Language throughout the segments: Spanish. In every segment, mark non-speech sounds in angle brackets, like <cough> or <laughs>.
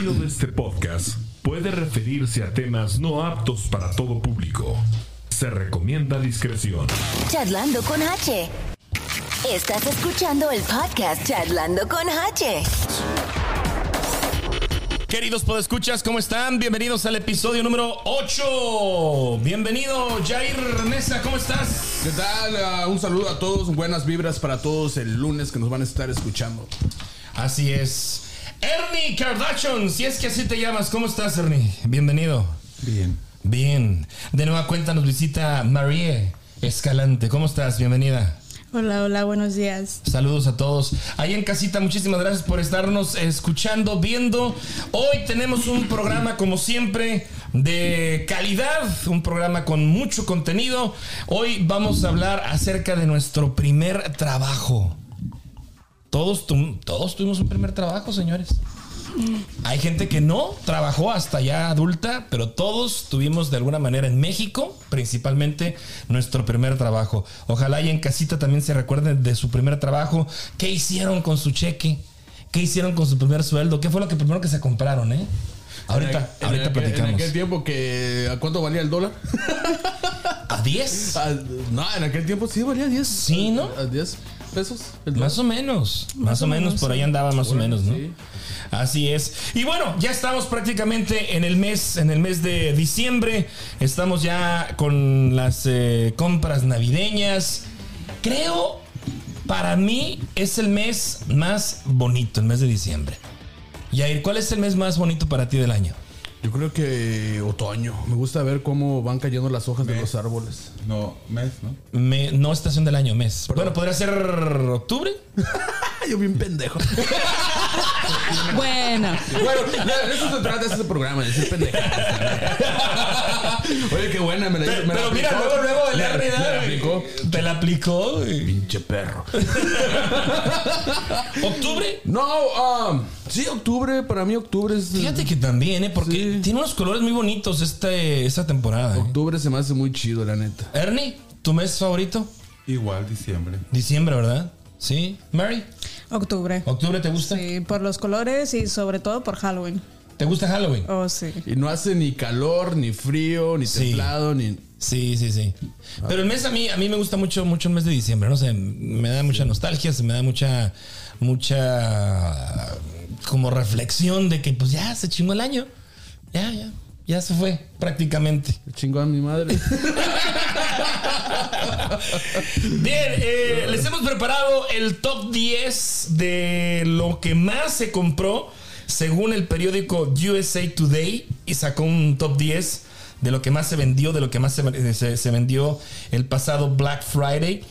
contenido de este podcast puede referirse a temas no aptos para todo público. Se recomienda discreción. Charlando con H. Estás escuchando el podcast Charlando con H. Queridos podescuchas, ¿cómo están? Bienvenidos al episodio número 8. Bienvenido, Jair Mesa, ¿cómo estás? ¿Qué tal? Ah, un saludo a todos, buenas vibras para todos el lunes que nos van a estar escuchando. Así es. Ernie Kardashian, si es que así te llamas, ¿cómo estás, Ernie? Bienvenido. Bien. Bien. De nueva cuenta nos visita Marie Escalante. ¿Cómo estás? Bienvenida. Hola, hola, buenos días. Saludos a todos. Ahí en casita, muchísimas gracias por estarnos escuchando, viendo. Hoy tenemos un programa, como siempre, de calidad, un programa con mucho contenido. Hoy vamos a hablar acerca de nuestro primer trabajo. Todos, tu- todos tuvimos un primer trabajo, señores. Hay gente que no trabajó hasta ya adulta, pero todos tuvimos de alguna manera en México, principalmente, nuestro primer trabajo. Ojalá y en casita también se recuerden de su primer trabajo. ¿Qué hicieron con su cheque? ¿Qué hicieron con su primer sueldo? ¿Qué fue lo que primero que se compraron, eh? Ahorita, En ahorita platicamos. En aquel tiempo que... ¿A cuánto valía el dólar? ¿A 10? <laughs> Ah, no, en aquel tiempo sí valía 10. Sí, ¿no? ¿A 10 pesos? el Más o menos, más, o menos, por ahí andaba más o menos, ¿no? sí. Así es. Y bueno, ya estamos prácticamente en el mes, en el mes de diciembre. Estamos ya con las eh, compras navideñas. Creo, para mí es el mes más bonito, el mes de diciembre. Yair, ¿cuál es el mes más bonito para ti del año? Yo creo que otoño. Me gusta ver cómo van cayendo las hojas de los árboles. No, mes, ¿no? Me- no estación del año, mes. Bueno, podría ser octubre. <laughs> Yo bien pendejo. <laughs> Bueno, bueno, de eso se trata este programa, de decir pendejo. Oye, qué buena, me la me la Pero mira, aplicó. luego, luego el Me- R, me la aplicó. Te la aplicó. Pinche perro. <laughs> ¿Octubre? No, um, sí, octubre, para mí octubre es... Fíjate que también, ¿eh? Porque Sí. tiene unos colores muy bonitos este, esta temporada. ¿eh? Octubre se me hace muy chido, la neta. Ernie, ¿tu mes favorito? Igual, diciembre. Diciembre, ¿verdad? Sí. Mary, octubre. ¿octubre te gusta? Sí, por los colores y sobre todo por Halloween. ¿Te gusta Halloween? Oh, sí. Y no hace ni calor, ni frío, ni Sí. templado, ni... Sí, sí, sí. Pero el mes a mí, a mí me gusta mucho, mucho el mes de diciembre. No sé, me da mucha nostalgia, se me da mucha, mucha como reflexión de que pues ya se chingó el año. Ya, ya, ya se fue prácticamente. Chingo a mi madre. <laughs> Bien, eh, les hemos preparado el top 10 de lo que más se compró según el periódico USA Today y sacó un top 10 de lo que más se vendió, de lo que más se, se- se vendió el pasado Black Friday.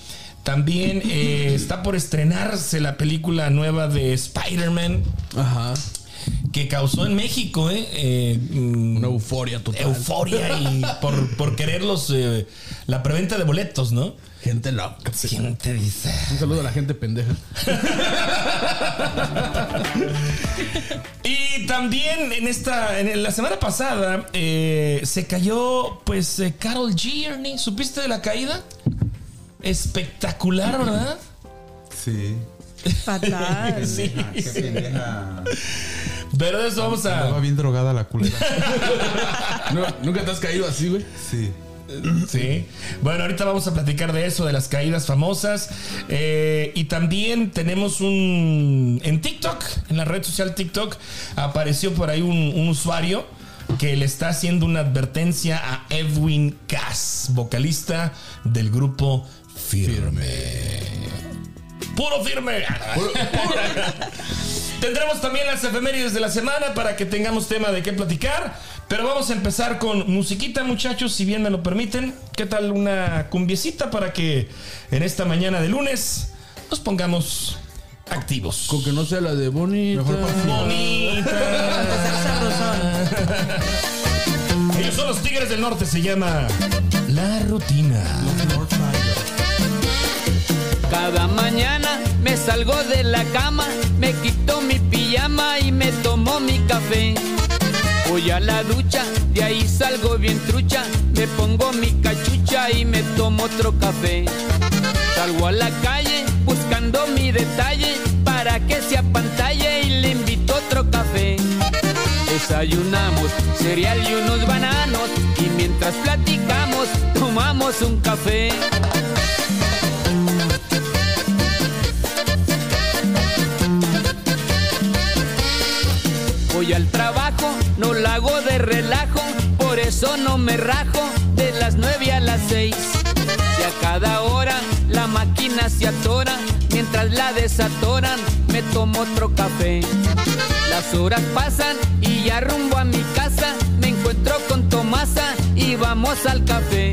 También eh, <laughs> está por estrenarse la película nueva de Spider-Man Ajá. que causó en México eh, eh, Una euforia total. euforia y <laughs> por, por querer los, eh, la preventa de boletos, ¿no? Gente loca. ¿Quién te dice? Un saludo a la gente pendeja. <laughs> Y también en esta, en la semana pasada, eh, se cayó, pues, Carol G. Ernie. ¿Supiste de la caída? Espectacular, ¿verdad? Sí. Fatal. Sí. Qué pendeja. Pero de eso vamos Estaba a. bien drogada la culera. <laughs> No, ¿Nunca te has caído así, güey? Sí. Sí. Bueno, ahorita vamos a platicar de eso, de las caídas famosas. Eh, y también tenemos un. En TikTok, en la red social TikTok, apareció por ahí un, un usuario que le está haciendo una advertencia a Edwin Cass, vocalista del grupo Firme. Puro firme. Tendremos también las efemérides de la semana para que tengamos tema de qué platicar. Pero vamos a empezar con musiquita, muchachos, si bien me lo permiten. ¿Qué tal una cumbiecita para que en esta mañana de lunes nos pongamos activos? Con que no sea la de bonita. Mejor para Bonita. <laughs> Ellos son los Tigres del Norte, se llama La Rutina. Cada mañana me salgo de la cama, me quito mi pijama y me tomo mi café. Voy a la ducha, de ahí salgo bien trucha, me pongo mi cachucha y me tomo otro café. Salgo a la calle buscando mi detalle para que se apantalle y le invito otro café. Desayunamos cereal y unos bananos y mientras platicamos tomamos un café. Voy al trabajo, no la hago de relajo, por eso no me rajo de las nueve a las seis. Si a cada hora la máquina se atora, mientras la desatoran, me tomo otro café. Las horas pasan y ya rumbo a mi casa, me encuentro con Tomasa y vamos al café.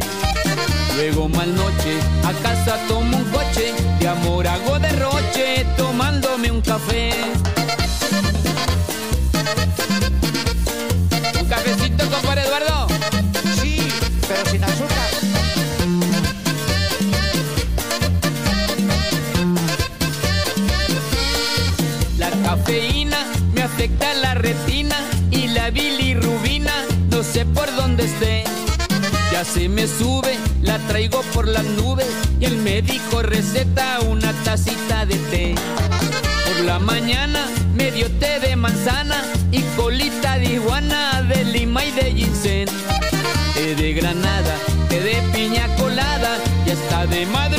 Luego mal noche, a casa tomo un coche, de amor hago derroche, tomándome un café. Compadre Eduardo. Sí, pero sin azúcar. La cafeína me afecta la retina y la bilirrubina no sé por dónde esté. Ya se me sube, la traigo por las nubes y el médico receta una tacita de té. Por la mañana me dio té de manzana y colita de iguana, de lima y de ginseng. Té de granada, té de piña colada y hasta de madrugada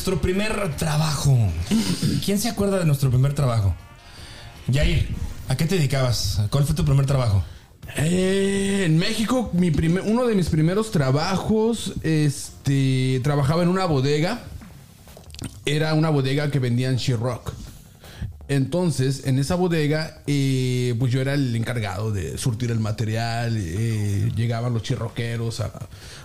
nuestro primer trabajo. ¿Quién se acuerda de nuestro primer trabajo? Yair, ¿a qué te dedicabas? ¿Cuál fue tu primer trabajo? Eh, en México, mi primer, uno de mis primeros trabajos, este, trabajaba en una bodega. Era una bodega que vendían Rock. Entonces, en esa bodega, eh, pues yo era el encargado de surtir el material. eh, llegaban los chirroqueros a,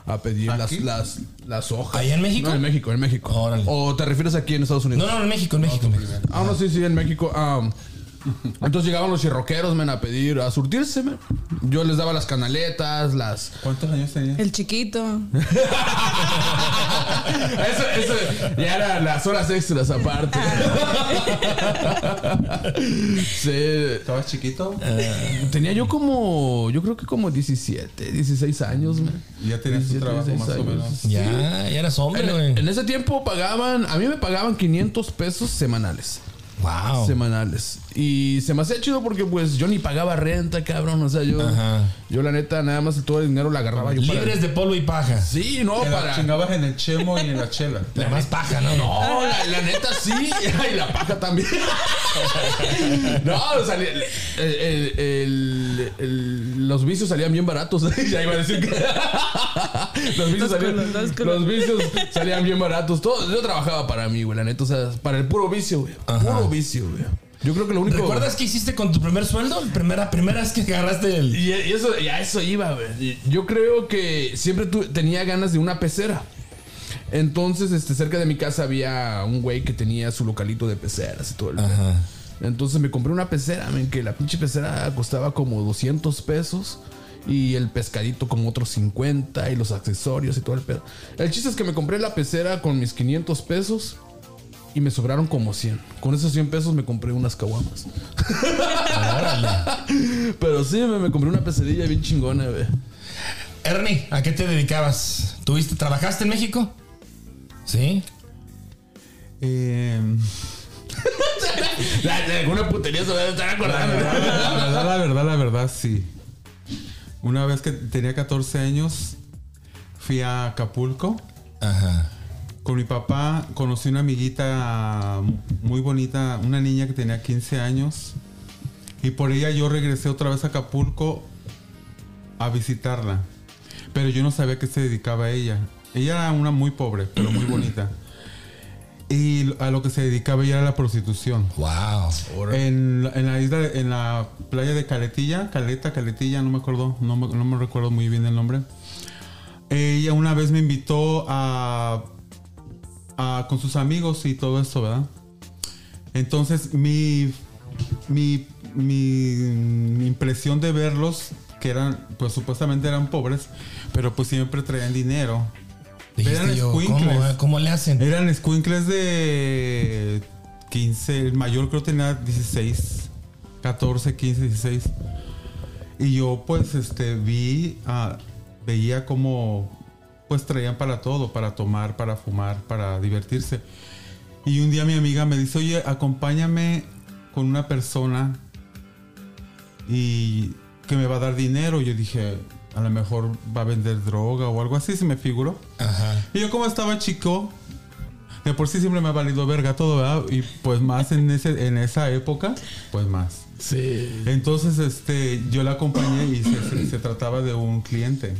a pedir las, las, las hojas. ¿Allá en México? No, en México, en México. Órale. ¿O te refieres aquí en Estados Unidos? No, no, en México, en México. México. Ah, no, sí, sí, en México. ah, entonces llegaban los chirroqueros, men, a pedir, a surtirse, men. Yo les daba las canaletas, las... ¿Cuántos años tenías? El chiquito. <laughs> Eso, eso ya eran las horas extras aparte. <laughs> sí. ¿Estabas chiquito? Tenía yo como, yo creo que como 17, 16 años, man. Y ya tenías tu 17, trabajo 16 más o menos. Ya, ya eras hombre, En, güey. en ese tiempo pagaban, a mí me pagaban 500 pesos semanales. Wow. Semanales. Y se me hacía chido porque pues yo ni pagaba renta, cabrón. O sea, yo, Ajá. yo la neta, nada más todo el dinero lo agarraba yo para- Libres de polvo y paja. Sí, no, Te la para... chingabas en el chemo y en la chela. <laughs> La más paja, ¿no? No, la, la neta sí. Y la paja también. <laughs> no, o sea, el- el- el- el- los vicios salían bien baratos. <laughs> ya iba a decir que. los, vicios Los salían, culos, los culos. los vicios salían bien baratos. Todo, yo trabajaba para mí, güey, la neta. O sea, para el puro vicio, güey. Puro vicio, güey. Yo creo que lo único. ¿Recuerdas qué hiciste con tu primer sueldo? Primera, primera vez que agarraste el. Y, eso, y a eso iba, güey. Yo creo que siempre tu- tenía ganas de una pecera. Entonces, este, cerca de mi casa había un güey que tenía su localito de peceras y todo el. Ajá. Entonces me compré una pecera, men, que la pinche pecera costaba como 200 pesos. Y el pescadito como otros 50 y los accesorios y todo el pedo. El chiste es que me compré la pecera con mis 500 pesos y me sobraron como 100. Con esos 100 pesos me compré unas caguamas. <laughs> Pero sí, me, me compré una pecerilla bien chingona, güey. Ernie, ¿a qué te dedicabas? ¿Tuviste, trabajaste en México? Sí. Eh, <laughs> La- de alguna putería se va a estar la, acordando. verdad, la verdad, la verdad, la verdad, sí. Una vez que tenía 14 años, fui a Acapulco. Ajá. Con mi papá conocí una amiguita muy bonita, una niña que tenía 15 años. Y por ella yo regresé otra vez a Acapulco a visitarla. Pero yo no sabía que se dedicaba a ella. Ella era una muy pobre, pero muy bonita. Y a lo que se dedicaba ella era la prostitución. Wow. En, la- en la isla, en la playa de Caletilla, Caleta, Caletilla, no me acuerdo, no me, no me recuerdo muy bien el nombre. Ella una vez me invitó a, a- con sus amigos y todo eso, ¿verdad? Entonces mi, mi, mi impresión de verlos, que eran, pues supuestamente eran pobres, pero pues siempre traían dinero. Eran yo, ¿cómo, eh? ¿Cómo le hacen? Eran squinkles de 15, el mayor creo tenía 16, 14, 15, 16. Y yo pues este vi, ah, veía como pues traían para todo, para tomar, para fumar, para divertirse. Y un día mi amiga me dice, oye, acompáñame con una persona y que me va a dar dinero. Yo dije, a lo mejor va a vender droga o algo así, se me figuró. Ajá. Y yo como estaba chico, de por sí siempre me ha valido verga todo, ¿verdad? Y pues más en, ese, en esa época, pues más. Sí. Entonces, este, yo la acompañé y se, se- se trataba de un cliente.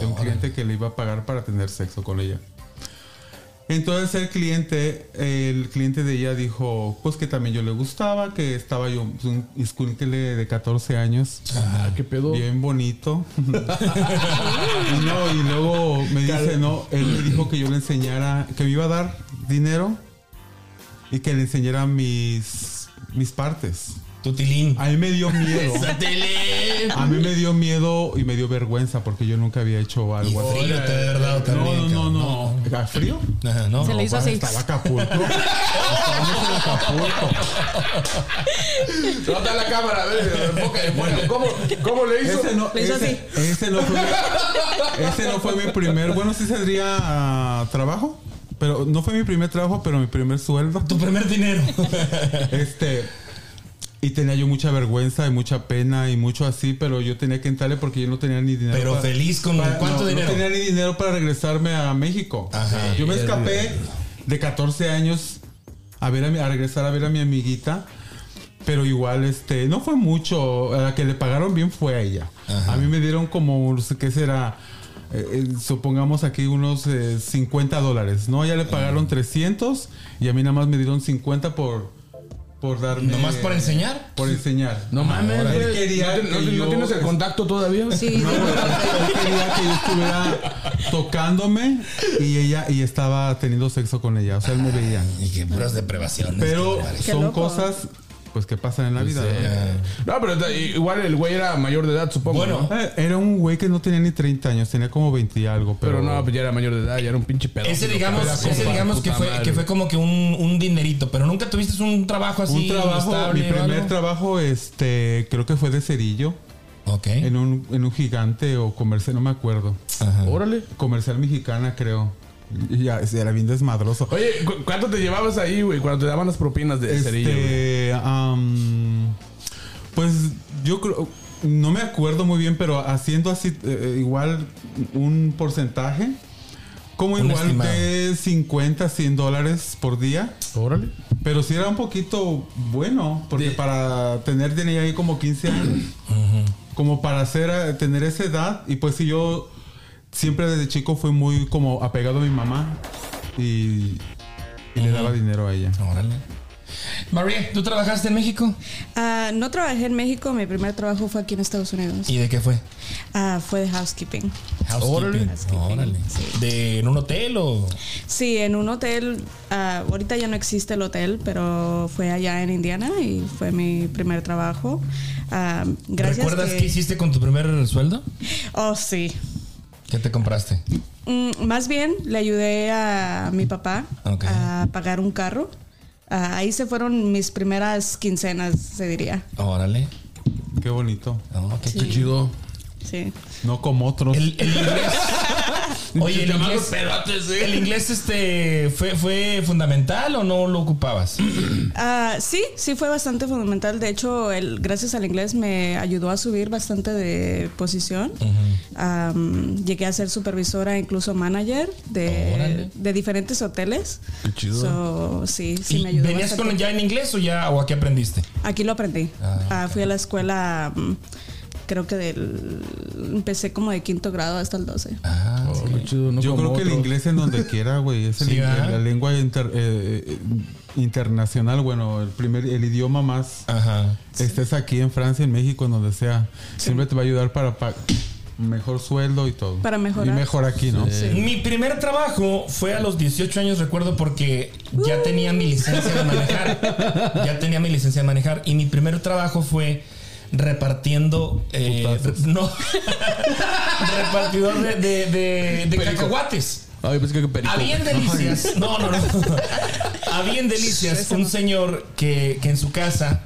De un cliente que le iba a pagar para tener sexo con ella. Entonces el cliente, el cliente de ella dijo, pues que también yo le gustaba, que estaba yo, pues, un escuincle de 14 años. Ah, qué pedo. Bien bonito. <laughs> y, no, y luego me dice, no, él me dijo que yo le enseñara, que me iba a dar dinero y que le enseñara mis, mis partes. Tutilín. A mí me dio miedo. <laughs> A mí me dio miedo y me dio vergüenza porque yo nunca había hecho algo así. frío te No, no, no, no. ¿Era frío? Ajá, no. Se le hizo así. Estaba Acapulco. <laughs> Acapulco. Nota la cámara, a bueno, ¿cómo, ¿cómo le hizo? Ese no, Le hizo ese, ese no fue mi, ese no fue mi primer. Bueno, sí sería ah, trabajo, pero no fue mi primer trabajo, pero mi primer sueldo. Tu primer dinero. Este. Y tenía yo mucha vergüenza y mucha pena y mucho así, pero yo tenía que entrarle porque yo no tenía ni dinero. Pero para- feliz con para- cuánto no, dinero. No tenía ni dinero para regresarme a México. Ajá. Yo me escapé de 14 años a ver a, mi- a regresar a ver a mi amiguita. Pero igual, este, no fue mucho. A la que le pagaron bien fue a ella. A mí me dieron como, no sé qué será, eh, eh, supongamos aquí unos eh, 50 dólares, ¿no? A ella le pagaron 300 y a mí nada más me dieron 50 por, por darme... ¿Nomás por enseñar? Por enseñar. No mames, Él güey. quería ¿No, te- no que te- no yo- tienes el contacto todavía? Sí, no, él quería que yo estuviera tocándome y ella y estaba teniendo sexo con ella. O sea, él me veía. Y que puras deprivaciones. Pero son loco. cosas pues que pasan en la vida. ¿no? No, pero igual el güey era mayor de edad, supongo. Bueno, ¿no? Eh, Era un güey que no tenía ni 30 años, tenía como 20 y algo. Pero, Pero no, pues ya era mayor de edad, ya era un pinche pedo. Ese digamos, ese digamos que fue, que fue como que un, un dinerito, pero nunca tuviste un trabajo así. un trabajo, estable mi primer trabajo, este, creo que fue de cerillo, Ok. en un, en un gigante o comercial, no me acuerdo. Ajá. Órale. Comercial mexicana, creo. Ya, era bien desmadroso. Oye, ¿cu- ¿cuánto te llevabas ahí, güey? Cuando te daban las propinas de cerillo? Este, am, pues yo creo, no me acuerdo muy bien, pero haciendo así eh, igual un porcentaje, como Un igual estimado. de 50, 100 dólares por día. Órale. Pero sí era un poquito bueno, porque De- para tener tenía ahí como 15 años, como para hacer eh, tener esa edad y pues sí yo siempre desde chico fui muy como apegado a mi mamá y, y le daba dinero a ella. Órale. María, ¿tú trabajaste en México? Ah, no trabajé en México, mi primer trabajo fue aquí en Estados Unidos. ¿Y de qué fue? Ah, fue de housekeeping. Housekeeping. Housekeeping, Órale. sí. ¿De en un hotel o...? Sí, en un hotel. ah, ahorita ya no existe el hotel, pero fue allá en Indiana y fue mi primer trabajo. Gracias. ¿Recuerdas que- qué hiciste con tu primer sueldo? Oh, sí. ¿Qué te compraste? Mm, más bien le ayudé a mi papá a pagar un carro. Ah, ahí se fueron mis primeras quincenas, se diría. Órale. Qué bonito. Oh, qué Sí. chido. Chido. Sí. No como otros. El, el inglés. <laughs> Oye, el inglés. pedotes, ¿eh? ¿El inglés este fue, fue fundamental o no lo ocupabas? <clears throat> Ah, sí, sí fue bastante fundamental. De hecho, el, gracias al inglés me ayudó a subir bastante de posición. Llegué a ser supervisora, incluso manager de, de diferentes hoteles. Qué chido. So, sí, sí ¿Y me ayudó. ¿Venías con ya en inglés o ya o aquí aprendiste? Aquí lo aprendí. Ah, Ah, fui a la escuela creo que del empecé como de quinto grado hasta el 12. Ah, Oh, chido, no Yo creo que el inglés en donde quiera, güey. Es la lengua inter- eh, eh, internacional, bueno, el primer, el idioma más Ajá. estés aquí en Francia, en México, en donde sea. Siempre te va a ayudar para pa- mejor sueldo y todo. Para mejorar. Y mejor aquí, ¿no? Mi primer trabajo fue a los 18 años, recuerdo, porque ya tenía mi licencia de manejar. <laughs> Ya tenía mi licencia de manejar. Y mi primer trabajo fue repartiendo. eh, no. <laughs> repartidor de, de, de- de cacahuates. Ay, pensé que perico. Había en Delicias. No, no, no. Había en Delicias un señor que, que en su casa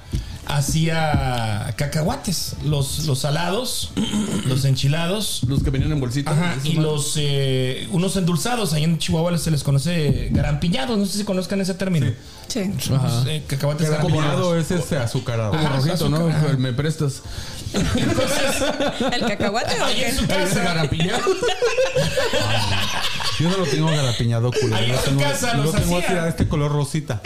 hacía cacahuates. Los, los salados, <clears throat> los enchilados. Los que venían en bolsita. Ajá, Esos y más. los eh, unos endulzados, ahí en Chihuahua se les conoce garampiñados, no sé si conozcan ese término. Sí. Ajá. Eh, cacahuates Combinado garampiñados. es este azucarado. Ajá, rojito, ¿no? ajá. Me prestas. ¿El cacahuate o Ahí en qué? su casa, Yo no lo tengo garapiñado, culero. Ahí en Yo su tengo- casa yo los tengo hacía. a este color rosita.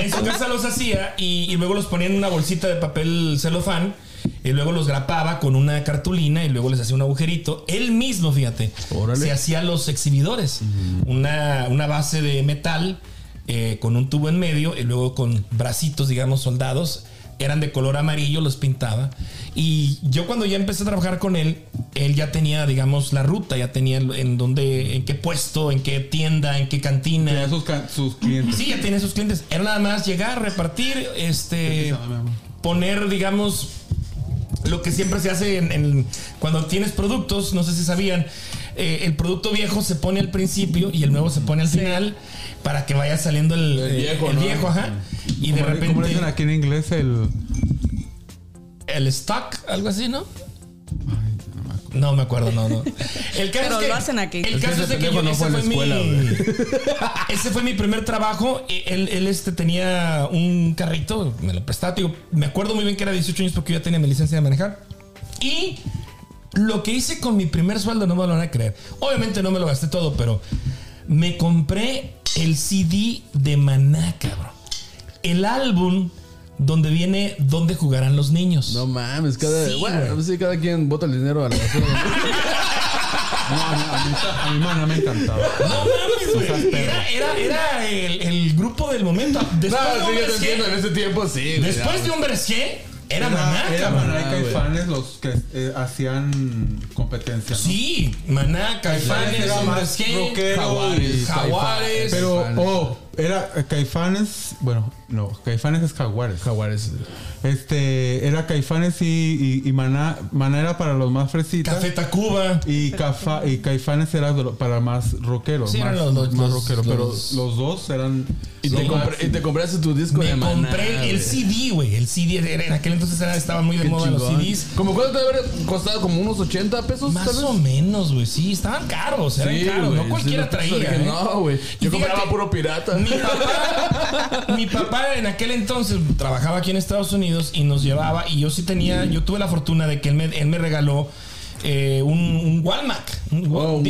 en su casa los hacía y, y luego los ponía en una bolsita de papel celofán. Y luego los grapaba con una cartulina y luego les hacía un agujerito. Él mismo, fíjate, Órale. se hacía los exhibidores. una, una base de metal eh, con un tubo en medio y luego con bracitos, digamos, soldados. Eran de color amarillo, los pintaba. Y yo cuando ya empecé a trabajar con él, él ya tenía, digamos, la ruta, ya tenía en dónde, en qué puesto, en qué tienda, en qué cantina. Tenía sus, sus clientes. Sí, ya tiene sus clientes. Era nada más llegar, repartir, este, poner, digamos, lo que siempre se hace en, en- cuando tienes productos, no sé si sabían, eh, el producto viejo se pone al principio y el nuevo se pone al final para que vaya saliendo el, El eh, viejo, el ¿no? viejo, ajá. Y de ¿Cómo le- ¿Cómo le repente dicen aquí en inglés? El. el stock, algo así, ¿no? No me acuerdo, no, no. <laughs> El caso Pero es que, lo hacen aquí. El Es que caso es de que yo, no ese fue a la fue mi- escuela, <laughs> ese fue mi primer trabajo. Él, él, este tenía un carrito, me lo prestaba. Digo, me acuerdo muy bien que era 18 años porque yo ya tenía mi licencia de manejar. Y lo que hice con mi primer sueldo no me lo van a creer. Obviamente no me lo gasté todo, pero me compré el CD de Maná, cabrón. El álbum donde viene Dónde jugarán los niños. No mames, cada, Sí, bueno, sí, cada quien bota el dinero a la basura. <laughs> No, a mí, a mí, a mí, man, me encantaba. No mames, güey. Era, era, era el, el grupo del momento. Después de no, sí, yo te entiendo, en ese tiempo sí. Después de un Bercier, era, Era, Maná, era. Maná y Ah. Caifanes los que eh, hacían competencia. ¿no? Sí, Maná, Caifanes, era más rockero Jaguares, y Jaguares. Pero, oh, era Caifanes. Bueno, no, Caifanes es Jaguares. Jaguares. Este, era Caifanes y, y, y Maná. Maná era para los más fresitas. Café Tacuba. Y, Cafa- y Caifanes era para más rockeros. Sí, más, eran los- los- más los- rockeros. Pero los- los dos eran. Y te, lo compré- máximo. y te compraste tu disco Me de Maná, compré el. CD, güey. El CD era- en aquel entonces era, estaba muy de Qué moda los chingón. CDs. ¿Cómo cuánto te haber costado? ¿Como unos 80 pesos? Más tal vez? o menos, güey. Sí, estaban caros, eran Sí, caros. no cualquiera sí, los traía. ¿eh? No, güey. Y Yo fíjate, compraba puro pirata. Mi papá, mi papá en aquel entonces trabajaba aquí en Estados Unidos y nos llevaba. Y yo sí tenía, yo tuve la fortuna de que él me, él me regaló eh, un, un Walmart. Un, Wal- Oh, un.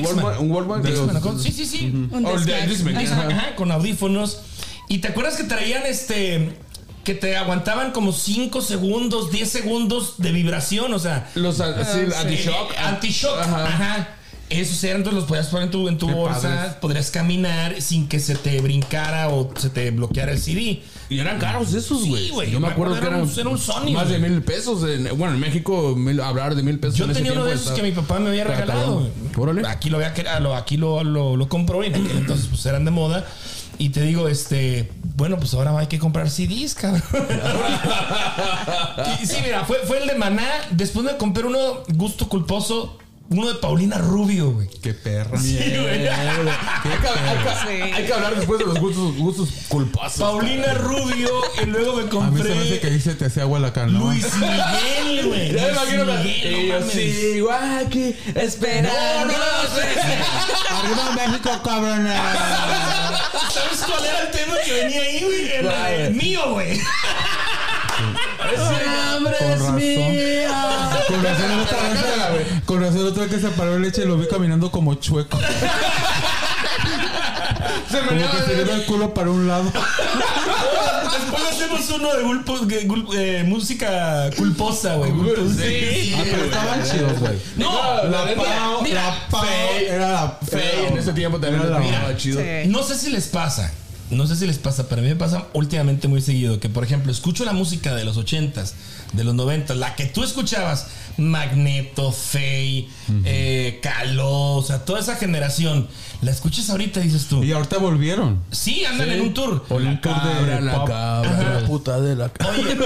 Walmart- un Dixman, ¿no? Sí, sí, sí. Un Oh. Discman, Ajá, ajá. ajá, con audífonos. Y te acuerdas que traían este. Que te aguantaban como 5 segundos, 10 segundos de vibración, o sea. Los ah, sí. anti-shock. Eh, anti-shock, Ajá. ajá. Esos eran, entonces los podías poner en tu, en tu bolsa, padres. podrías caminar sin que se te brincara o se te bloqueara el CD. Y eran caros esos, Sí, güey. güey, Yo me me acuerdo que eran era un- Sony, más de güey. mil pesos. En- bueno, en México, mil- hablar de mil pesos. Yo en ese tenía uno tiempo de esos que mi papá me había regalado. Órale. Aquí lo había ah, lo, aquí lo, lo, lo compró y en aquel entonces pues eran de moda. Y te digo, este, bueno, pues ahora hay que comprar CDs, cabrón. <laughs> Y sí, mira, fue, fue el de Maná. Después me compré uno, gusto culposo, uno de Paulina Rubio, güey. Qué perra. Sí, güey. Hay que, hay que- hay que hablar después de los gustos, gustos culposos. Paulina Rubio y luego me A mí se me hace que compré ahí se te hacía agua la cana. ¿no? Luis Miguel, <laughs> güey. Ya me imagino que- no yo sigo aquí esperando. Arriba México, cabrón. ¿Sabes cuál era el tema que venía ahí, güey? El, el mío, güey. Hambre Con es razón. mía. Con razón, otro día- con razón, otro día que se paró el leche lo vi caminando como chueco. Se Como meneaba que se le iba el culo para un lado. Después hacemos uno de gul- eh, música culposa, güey. Gulpo- Sí. Ah, pero estaban chidos, güey. No, La Pau, mira, la Pau era la Fey, en ese tiempo también Era la- pegaba chido. Sí. No sé si les pasa. No sé si les pasa, pero a mí me pasa últimamente muy seguido que, por ejemplo, escucho la música de los 80s, de los 90s, la que tú escuchabas, Magneto, Fey, eh, Caló, o sea, toda esa generación, la escuchas ahorita dices tú, Y ahorita volvieron. sí, andan en un tour. O la Un tour de cabra, la pop. cabra, la puta de la cabra. Oye,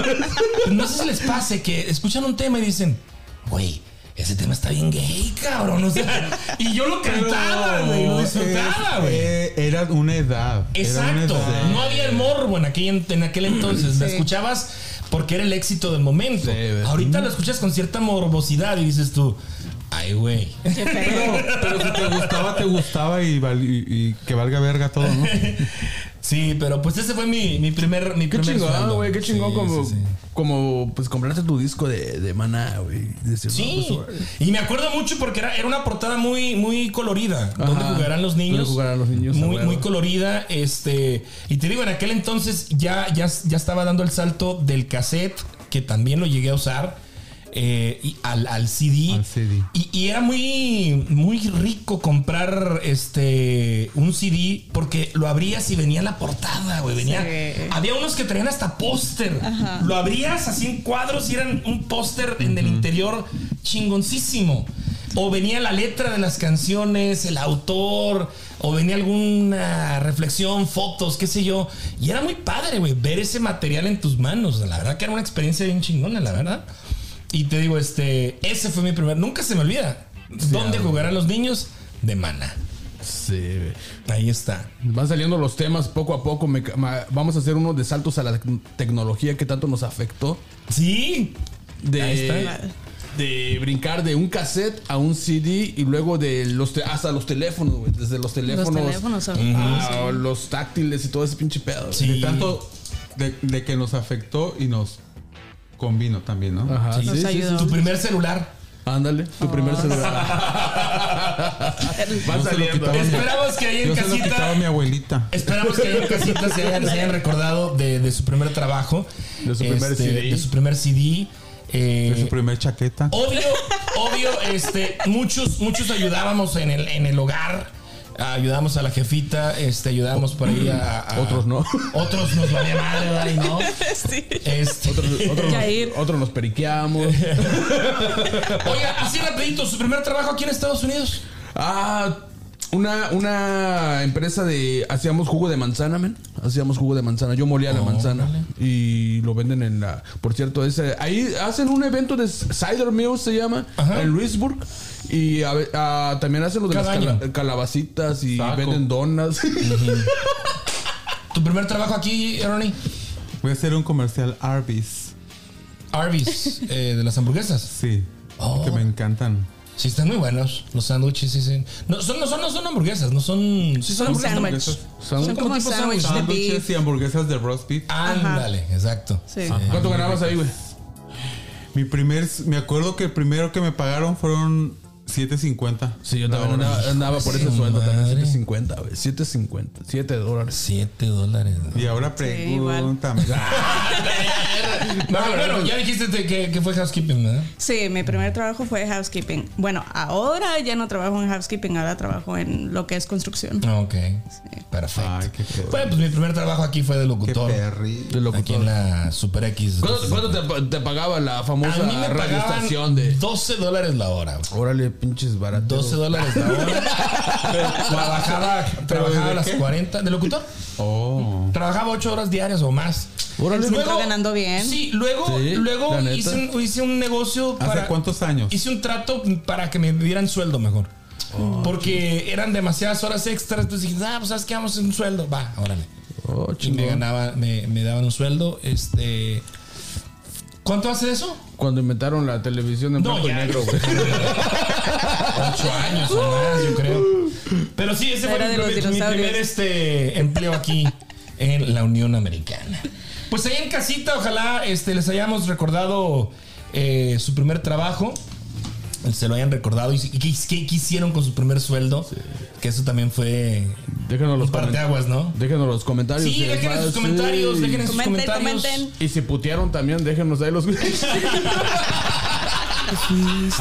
no sé si les pase que escuchan un tema y dicen, güey, ese tema está bien gay, cabrón. O sea, y yo lo cantaba, güey, lo disfrutaba, güey. eh, Era una edad. Una Exacto. edad. No había el morbo en aquel, en aquel entonces. La Sí. escuchabas porque era el éxito del momento. Sí. Ahorita lo escuchas con cierta morbosidad y dices tú, ay, güey. Feo. Pero si te gustaba, te gustaba y, val- y- y que valga verga todo, ¿no? Sí, pero pues ese fue mi, mi primer mi Qué primer chingón, sueldo. güey. Qué chingón Sí, como, sí, sí. como, pues, comprarte tu disco de, de maná, güey. Sí, no, pues, y me acuerdo mucho porque era, era una portada muy, muy colorida. ¿Dónde Ajá. jugarán los niños? ¿Dónde jugarán los niños? Muy, muy colorida. Este, y te digo, en aquel entonces ya, ya, ya estaba dando el salto del cassette, que también lo llegué a usar. Eh, y al, al CD. Al CD. Y, y era muy, muy rico comprar este un CD porque lo abrías y venía la portada, güey. Venía. Sí. Había unos que traían hasta póster. Lo abrías así en cuadros y eran un póster en el interior chingoncísimo. O venía la letra de las canciones, el autor, o venía alguna reflexión, fotos, qué sé yo. Y era muy padre, güey, ver ese material en tus manos. La verdad que era una experiencia bien chingona, la verdad. Y te digo, este, ese fue mi primer. Nunca se me olvida. ¿Dónde jugarán los niños? De mana. Sí. Ahí está. Van saliendo los temas poco a poco. me ca- ma- vamos a hacer unos de saltos a la tec- tecnología que tanto nos afectó. Sí. De, Ahí está. de brincar de un cassette a un CD y luego de los te- hasta los teléfonos, güey. Desde los teléfonos, teléfonos, a ajá, los táctiles y todo ese pinche pedo. Sí. De tanto de, de que nos afectó y nos convino también, ¿no? Ajá, Sí. sí. Tu primer celular. Ándale, tu primer celular. <laughs> Saliendo. Esperamos que ahí en Yo se lo quitaba a casita. mi abuelita. Esperamos que ahí en casita se hayan, se hayan recordado de, de su primer trabajo. De su primer Este, CD. De su primer CD. Eh, De su primer chaqueta. Obvio, obvio, este, muchos, muchos ayudábamos en el, en el hogar. Ayudábamos a la jefita, este, ayudábamos por ahí a, a- Otros no. Otros nos valía madre, ¿verdad? Y no. <laughs> Sí. Este, Otros, Yair. otros nos periqueamos. <laughs> Oiga, así rapidito, su primer trabajo aquí en Estados Unidos. Ah, una, una empresa de. Hacíamos jugo de manzana, men. Hacíamos jugo de manzana. Yo molía la manzana. Y lo venden en la. Por cierto, ese, ahí hacen un evento de Cider Mills, se llama. Ajá. En Louisburg. Y a también hacen lo de Cada las cala- calabacitas y Saco. venden donas. <laughs> Tu primer trabajo aquí, Ronnie. Voy a hacer un comercial Arby's. Arby's, eh, de las hamburguesas. Sí. Oh. Que me encantan. Sí, están muy buenos. Los sándwiches, sí, sí. No son, no son, no son hamburguesas, no son. Sí, son hamburguesas. Son Son como tipo Sándwiches beef. y hamburguesas de roast beef. Ándale, exacto. Sí. ¿Cuánto ganabas ahí, güey? Mi primer, me acuerdo que el primero que me pagaron fueron 7.50. Sí, yo también andaba, andaba por ese Su sueldo también. madre. 7.50, güey. 7.50. 7 dólares. 7 dólares. Y ahora pregúntame. <laughs> No, bueno, ya dijiste te- que, que fue housekeeping, ¿verdad? Sí, mi primer trabajo fue housekeeping. Bueno, ahora ya no trabajo en housekeeping, ahora trabajo en lo que es construcción. Ok. Perfecto. Ay, qué feo. Bueno, pues mi primer trabajo aquí fue de locutor. De locutor. Aquí en la Super X. ¿Cuánto, cuánto te, te pagaba la famosa radioestación de. 12 dólares la hora. Órale, pinches baratos. 12 dólares la hora. <laughs> trabajaba trabajaba ¿de a las qué? 40. ¿De locutor? Oh. Trabajaba 8 horas diarias o más. Órale. Siempre ganando bien. Sí, luego, Sí, luego hice, un, hice un negocio ¿Hace para. cuántos años? Hice un trato para que me dieran sueldo mejor. Porque eran demasiadas horas extras. Entonces dije, ah, pues sabes que vamos a un sueldo. Va, órale. Oh, Y me ganaba, me, me daban un sueldo. Este. ¿Cuánto hace eso? Cuando inventaron la televisión en No, blanco y negro, güey. <laughs> Ocho años o más, yo creo. Pero sí, ese fue Era mi de los primer, mi primer, este, empleo aquí en la Unión Americana. Pues ahí en casita, ojalá este, les hayamos recordado eh, su primer trabajo. Se lo hayan recordado y, y qué, qué- qué hicieron con su primer sueldo. Que eso también fue Déjenos los un parteaguas, ¿no? Déjenos los comentarios. Sí, más, sus comentarios, sí. dejen sus Comenten, comentarios. comenten. Y si putearon también, déjenos ahí los. <laughs>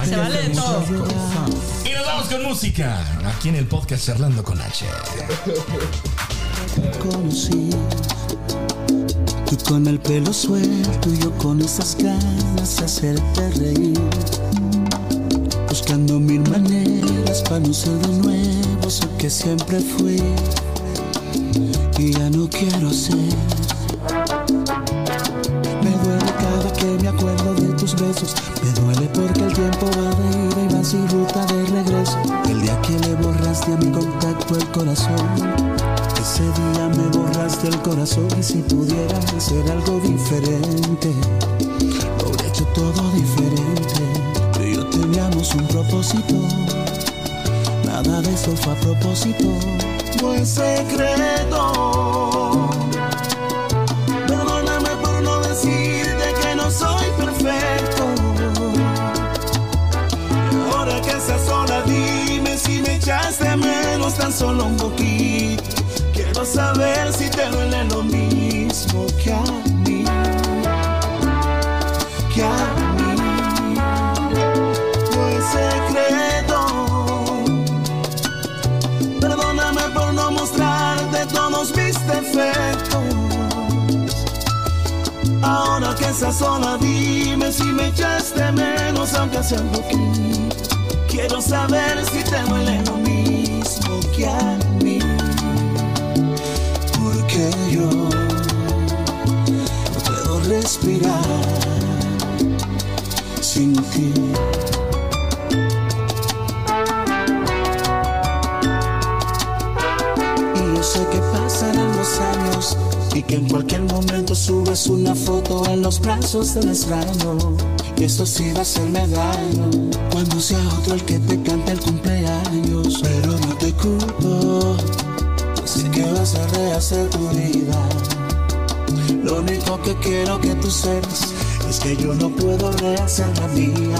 Se vale de todo. Y nos vamos con música. Aquí en el podcast Charlando con H. conocí. Tú con el pelo suelto y yo con esas ganas de hacerte reír. Buscando mil maneras para no ser de nuevo eso que siempre fui. Y ya no quiero ser. Me duele cada que me acuerdo de tus besos. Me duele porque el tiempo va de ida y va sin ruta de regreso. El día que le borraste a mi contacto el corazón. Ese día me borraste el corazón y si pudiera hacer algo diferente, teníamos un propósito, nada de eso fue a propósito. No es secreto. Perdóname por no decirte que no soy perfecto. Y ahora que estás sola, dime si me echaste menos tan solo un poquito. Quiero saber si te duele lo mismo que a mí. Que a mí. Estás sola, dime si me echaste menos, aunque sea un poquito. Quiero saber si te duele lo mismo que a mí. Porque yo no puedo respirar sin ti. Y que en cualquier momento subes una foto en los brazos del extraño. Y eso sí va a hacerme daño cuando sea otro el que te cante el cumpleaños. Pero no te culpo, sé que vas a rehacer tu vida. Lo único que quiero que tú sepas es que yo no puedo rehacer la mía.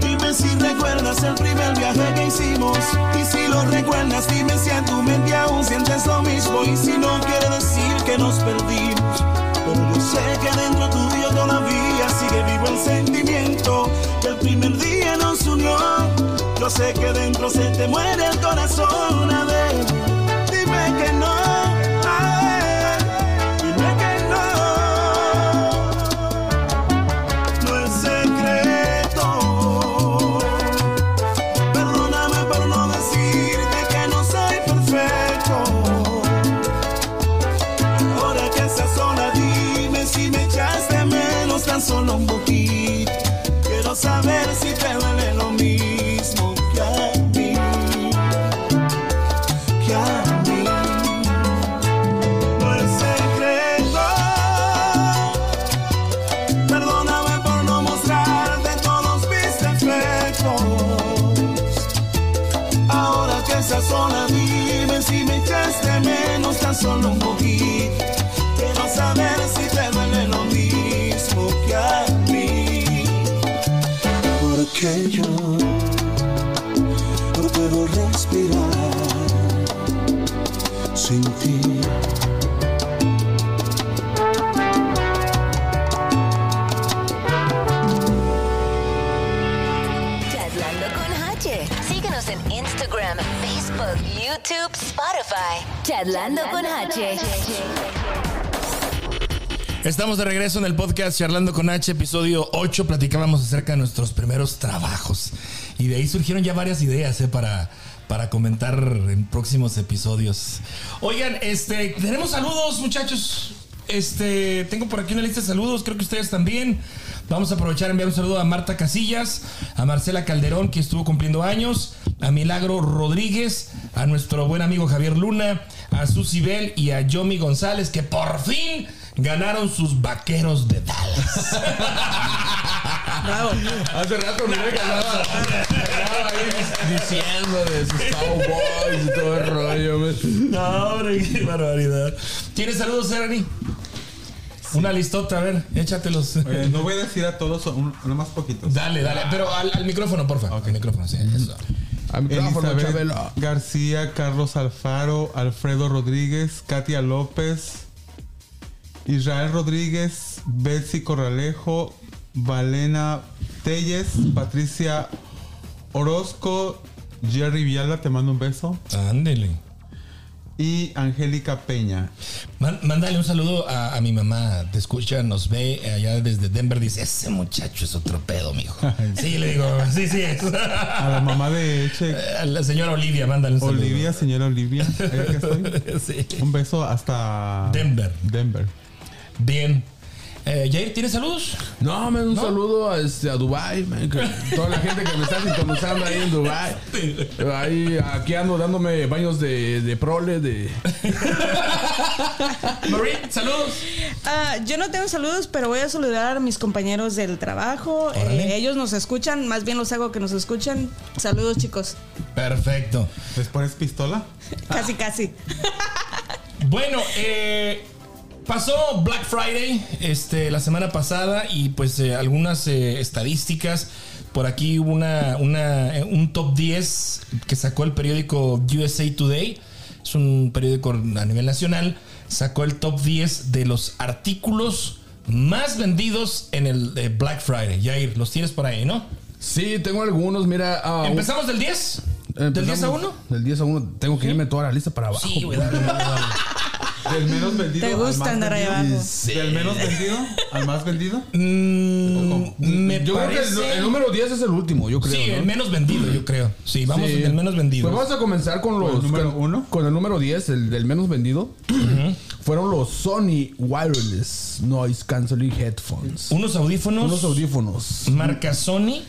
Dime si recuerdas el primer viaje que hicimos. Y si lo recuerdas, dime si en tu mente aún sientes lo mismo. Y si no quiere decir que nos perdimos. Pero yo sé que dentro tuyo todavía sigue vivo el sentimiento que el primer día nos unió. Yo sé que dentro se te muere el corazón. A ver, Spotify. Chatlando con H. Estamos de regreso en el podcast Charlando con H, episodio 8. Platicábamos acerca de nuestros primeros trabajos. Y de ahí surgieron ya varias ideas eh, para, para comentar en próximos episodios. Oigan, este, tenemos saludos, muchachos. Este, tengo por aquí una lista de saludos, creo que ustedes también. Vamos a aprovechar y enviar un saludo a Marta Casillas, a Marcela Calderón, que estuvo cumpliendo años, a Milagro Rodríguez, a nuestro buen amigo Javier Luna, a Susy Bell y a Yomi González, que por fin ganaron sus vaqueros de Dallas. Bravo. Hace rato andaba ahí diciendo de sus cowboys y todo el rollo. No, hombre, qué barbaridad. ¿Tienes saludos, Serani? Una listota, a ver, échatelos. No voy a decir a todos, nomás poquitos. Dale, dale, pero al, al micrófono, porfa. Al micrófono, sí. eso. A micrófono, Elizabeth Chabelo. García, Carlos Alfaro, Alfredo Rodríguez, Katia López, Israel Rodríguez, Betsy Corralejo, Valena Telles, Patricia Orozco, Jerry Viala, te mando un beso, Ándele. Y Angélica Peña. Man- mándale un saludo a, a mi mamá. Te escucha, nos ve allá desde Denver. Dice: Ese muchacho es otro pedo, mijo. <laughs> Sí, le digo: Sí, sí. es. <laughs> A la mamá de Eche, A la señora Olivia, mándale un saludo. Olivia, señora Olivia, ahí acá estoy. Sí. Un beso hasta Denver. Denver. Bien. Eh, Jair, ¿tienes saludos? No, man, un saludo a, este, a Dubai, man, que toda la gente que me está sintonizando ahí en Dubai. Ahí, aquí ando dándome baños de, de prole, de... <laughs> Marie, saludos. Ah, yo no tengo saludos, pero voy a saludar a mis compañeros del trabajo. Eh, ellos nos escuchan, más bien los hago que nos escuchan. Saludos, chicos. Perfecto. ¿Les pones pistola? Casi, casi. Bueno, eh, pasó Black Friday este, la semana pasada y pues eh, algunas eh, estadísticas. Por aquí hubo una, una, eh, un top 10 que sacó el periódico USA Today. Es un periódico a nivel nacional. Sacó el top 10 de los artículos más vendidos en el Black Friday. Jair, los tienes por ahí, ¿no? Sí, tengo algunos, mira... ah, ¿Empezamos del 10? ¿Del 10 a empezamos 1? Del 10 a 1. Tengo que irme toda la lista para abajo. Sí, güey, dale, dale, dale. <laughs> Del menos vendido ¿Te al gusta más andar ahí vendido. abajo? Del menos vendido al más vendido. Mm, me Yo creo que el, parece... el número 10 es el último, yo creo. Sí, ¿no? el menos vendido, yo creo. Sí, vamos Sí. del menos vendido. Pues vamos a comenzar con los. el número con, uno? Con el número 10, el del menos vendido. Fueron los Sony Wireless Noise Cancelling Headphones. Unos audífonos. Unos audífonos. Marca Sony.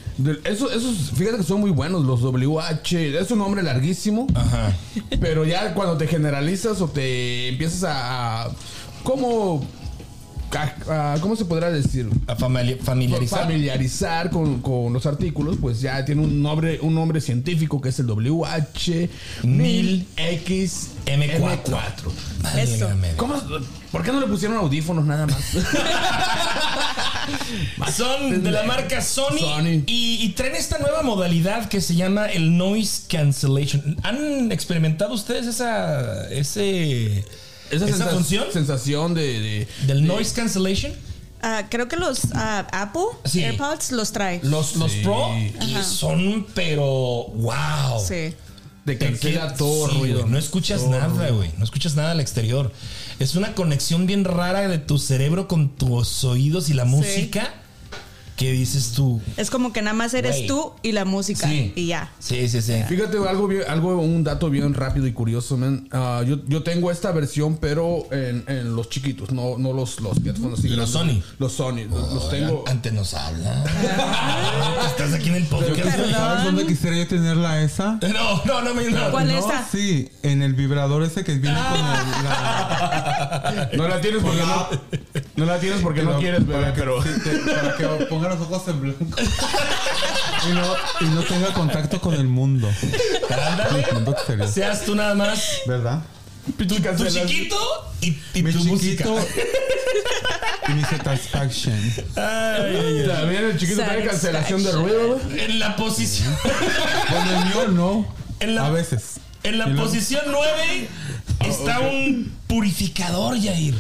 Esos, esos, fíjate que son muy buenos, los WH. Es un nombre larguísimo. Ajá. Pero ya cuando te generalizas o te empiezas a. a- ¿Cómo.? a- a- ¿Cómo se podrá decir? A famili- familiarizar. familiarizar con, con los artículos, pues ya tiene un nombre, un nombre científico que es el WH 1000X M4. Eso. Válgame. ¿Cómo? ¿Por qué no le pusieron audífonos nada más? <laughs> <laughs> Son de la marca Sony, Sony. Y, y traen esta nueva modalidad que se llama el noise cancellation. ¿Han experimentado ustedes esa ese esa, sensa- función Sensación de. de- del noise cancellation? Ah, creo que los ah, Apple Sí. AirPods los trae. Los, los Pro y Ajá. son pero wow. Sí. De Te cancela queda- todo sí, ruido. no escuchas nada, güey. No escuchas nada al exterior. Es una conexión bien rara de tu cerebro con tus oídos y la música que dices tú. Es como que nada más eres tú y la música. Sí. Y ya. Sí, sí, sí. Fíjate algo, bien- algo, un dato bien rápido y curioso, man. Ah, yo, yo tengo esta versión, pero en, en los chiquitos, no, no los, los headphones así Los grandes. Sony. Los Sony, los, los tengo. Antes nos habla. Estás aquí en el podcast. ¿Sabes dónde quisiera yo tenerla esa? No, no, no me no. ¿Cuál no, es esa? Sí, en el vibrador ese que viene con el- la... No la tienes porque no, no la tienes porque no Pero quieres, bebé, para que, pero. sí, te- para que ponga los ojos en blanco. y, no, y no tenga contacto con el mundo. Ándale. El mundo exterior. Seas tú nada más. ¿Verdad? Tu, tu chiquito y, y Mi tu música. chiquito y mi satisfaction. Ay. También el chiquito tiene cancelación de ruido, güey. En la posición. Bueno, el mío no. En la- A veces. En la posición 9 está un purificador, Yair.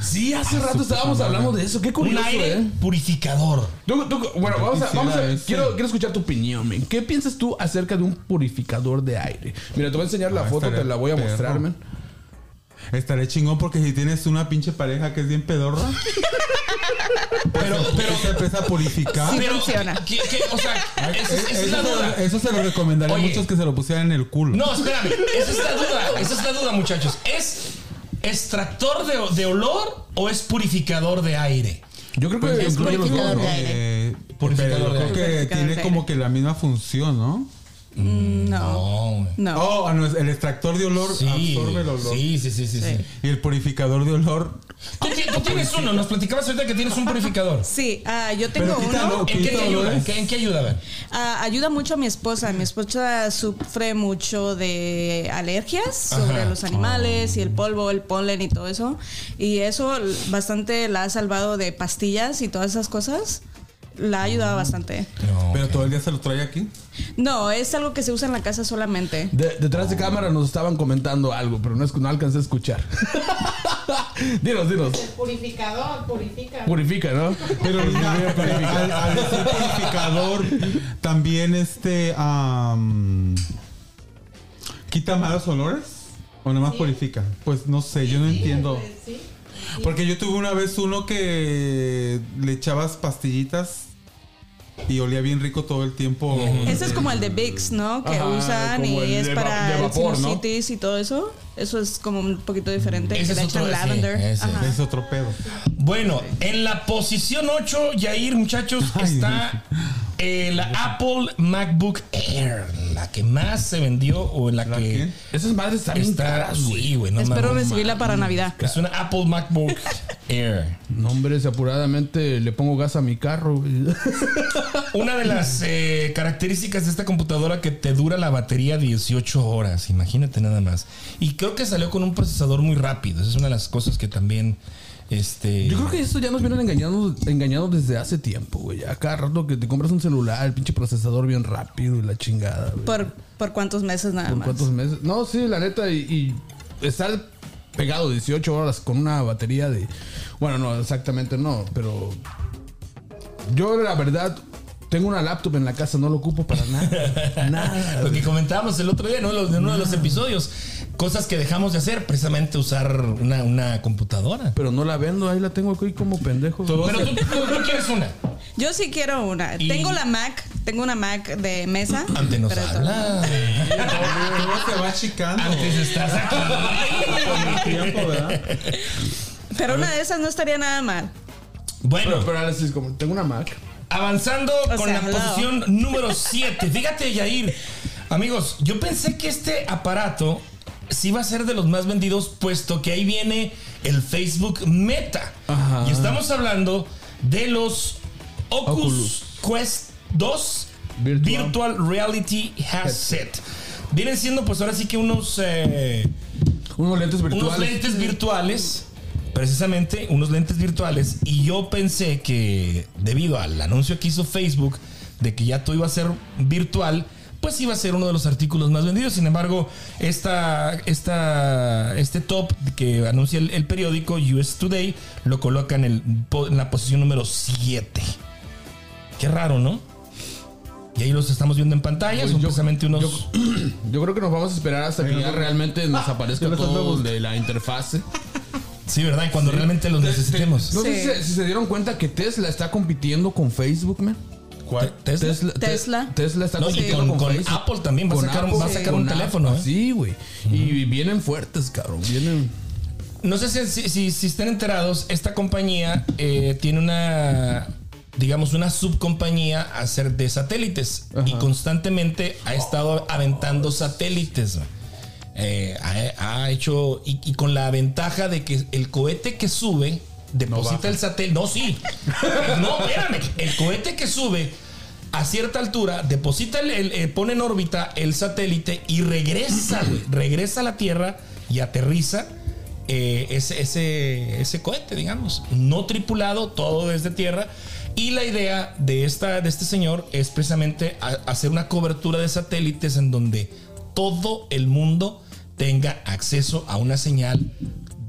Sí, hace rato estábamos hablando de eso. Qué Un curioso, aire eh. purificador. Tú- tú- bueno, vamos a, vamos a ese. quiero, quiero escuchar tu opinión, men. ¿Qué piensas tú acerca de un purificador de aire? Mira, te voy a enseñar la Ah, foto, estaría te la voy a perro. mostrar, men. Estaré chingón porque si tienes una pinche pareja que es bien pedorra, <laughs> Pero, pero, se empieza a purificar. Sí pero, funciona. ¿qué- qué? o sea, Ay, esa, es- esa es la eso, duda. se, eso se lo recomendaría Oye. a muchos que se lo pusieran en el culo. No, espérame. Esa es la duda. Esa es la duda, muchachos. ¿Es extractor de, de olor o es purificador de aire? Yo creo que Pues yo incluye los dos, purificador ¿no? de aire. Eh, Purificador pero de creo aire. que Purificador tiene de como aire. que la misma función, ¿no? Mm, No. No. No. Oh, ah, no, el extractor de olor Sí, absorbe el olor. sí, sí, sí, sí, sí. Y el purificador de olor. Tú, tú tienes uno, nos platicabas ahorita que tienes un purificador. <laughs> Sí, ah, yo tengo quítalo, uno. ¿En qué te ayuda? olores. ¿En qué, en qué ayuda? Ah, ayuda mucho a mi esposa. Mi esposa sufre mucho de alergias sobre Ajá. los animales y el polvo, el polen y todo eso. Y eso bastante la ha salvado de pastillas y todas esas cosas. La ha ayudado bastante. No, Pero todo el día se lo trae aquí. No, es algo que se usa en la casa solamente. De- detrás de cámara nos estaban comentando algo, pero no, es- no alcancé a escuchar. <laughs> dinos, dinos. Purificador, purifica. Purifica, ¿no? Pero mira, al, al decir purificador, también este am, quita malos olores o nada más purifica. Pues no sé, yo no entiendo. Sí. Porque yo tuve una vez uno que le echabas pastillitas y olía bien rico todo el tiempo. Ese es como el de Vicks, ¿no? Que Ajá, usan y el es de para de el vapor, ¿no? sinusitis y todo eso. Eso es como un poquito diferente. Ese que es le otro- echan lavender. ese. Ajá. Es otro pedo. Bueno, en la posición 8, Yair, muchachos, Ay, está eh, la Apple MacBook Air, la que más se vendió o la, ¿La que qué? Esas madres están está. Sí, güey, no Espero recibirla para Navidad. Es una Apple MacBook <laughs> Air. No, hombre, si apuradamente le pongo gas a mi carro, güey. <laughs> Una de las eh, características de esta computadora que te dura la batería 18 horas, imagínate nada más. Y creo que salió con un procesador muy rápido. Esa es una de las cosas que también. Este. Yo creo que esto ya nos vienen engañando, engañados desde hace tiempo, güey. Ya cada rato que te compras un celular, el pinche procesador bien rápido y la chingada, güey. ¿Por, por cuántos meses nada ¿Por más? cuántos meses? No, sí, la neta, y, y estar pegado 18 horas con una batería de. Bueno, no, exactamente no, pero. Yo, la verdad, tengo una laptop en la casa, no lo ocupo para nada. <laughs> nada. Lo que comentábamos el otro día, ¿no? En uno de los episodios. Cosas que dejamos de hacer, precisamente usar una, una computadora. Pero no la vendo, ahí la tengo aquí como pendejo. Pero tú, tú- tú quieres una. Yo sí quiero una. Y- Tengo la Mac, tengo una Mac de mesa. Antes nos pero- habla. Todo se va achicando. Antes estás aquí. Con el tiempo, ¿verdad? Pero una de esas no estaría nada mal. Bueno, Pero, pero ahora sí es como, tengo una Mac. avanzando O con sea, la hello. posición número 7. Fíjate, Yair. Amigos, yo pensé que este aparato sí iba a ser de los más vendidos, puesto que ahí viene el Facebook Meta. Ajá. Y estamos hablando de los Oculus, Quest 2 Virtual. Virtual, Reality Headset. Vienen siendo, pues ahora sí que unos. eh, Unos lentes unos virtuales. lentes virtuales, precisamente unos lentes virtuales. Y yo pensé que debido al anuncio que hizo Facebook de que ya todo iba a ser virtual, pues iba a ser uno de los artículos más vendidos. Sin embargo, esta, esta, este top que anuncia el, el periódico US Today lo coloca en, el, en la posición número 7. Qué raro, ¿no? Y ahí los estamos viendo en pantalla. Pues Son yo- precisamente unos. Yo, <clears throat> yo creo que nos vamos a esperar hasta que ya realmente nos aparezca ando todo de la interfase. sí, ¿verdad? Y cuando realmente los necesitemos. No sé si se, si se dieron cuenta que Tesla está compitiendo con Facebook, man. ¿Cuál? ¿Tesla? Tesla, te- Tesla. Tesla está No, y con- con, con Facebook. Apple también va a Con sacar- va a sacar un teléfono, Apple, ¿eh? Sí, güey. Y vienen fuertes, cabrón. Vienen. No sé si, si, si- si están enterados, esta compañía eh, tiene una, digamos, una subcompañía a hacer de satélites y constantemente ha estado aventando satélites. Eh, ha, ha hecho, y, y con la ventaja de que el cohete que sube deposita el satélite. No, sí. No, espérame. El cohete que sube a cierta altura, deposita el, el- eh, pone en órbita el satélite y regresa, güey. Regresa a la Tierra y aterriza eh, ese, ese, ese cohete, digamos. No tripulado, todo desde tierra. Y la idea de, esta, de este señor es precisamente a- hacer una cobertura de satélites en donde todo el mundo tenga acceso a una señal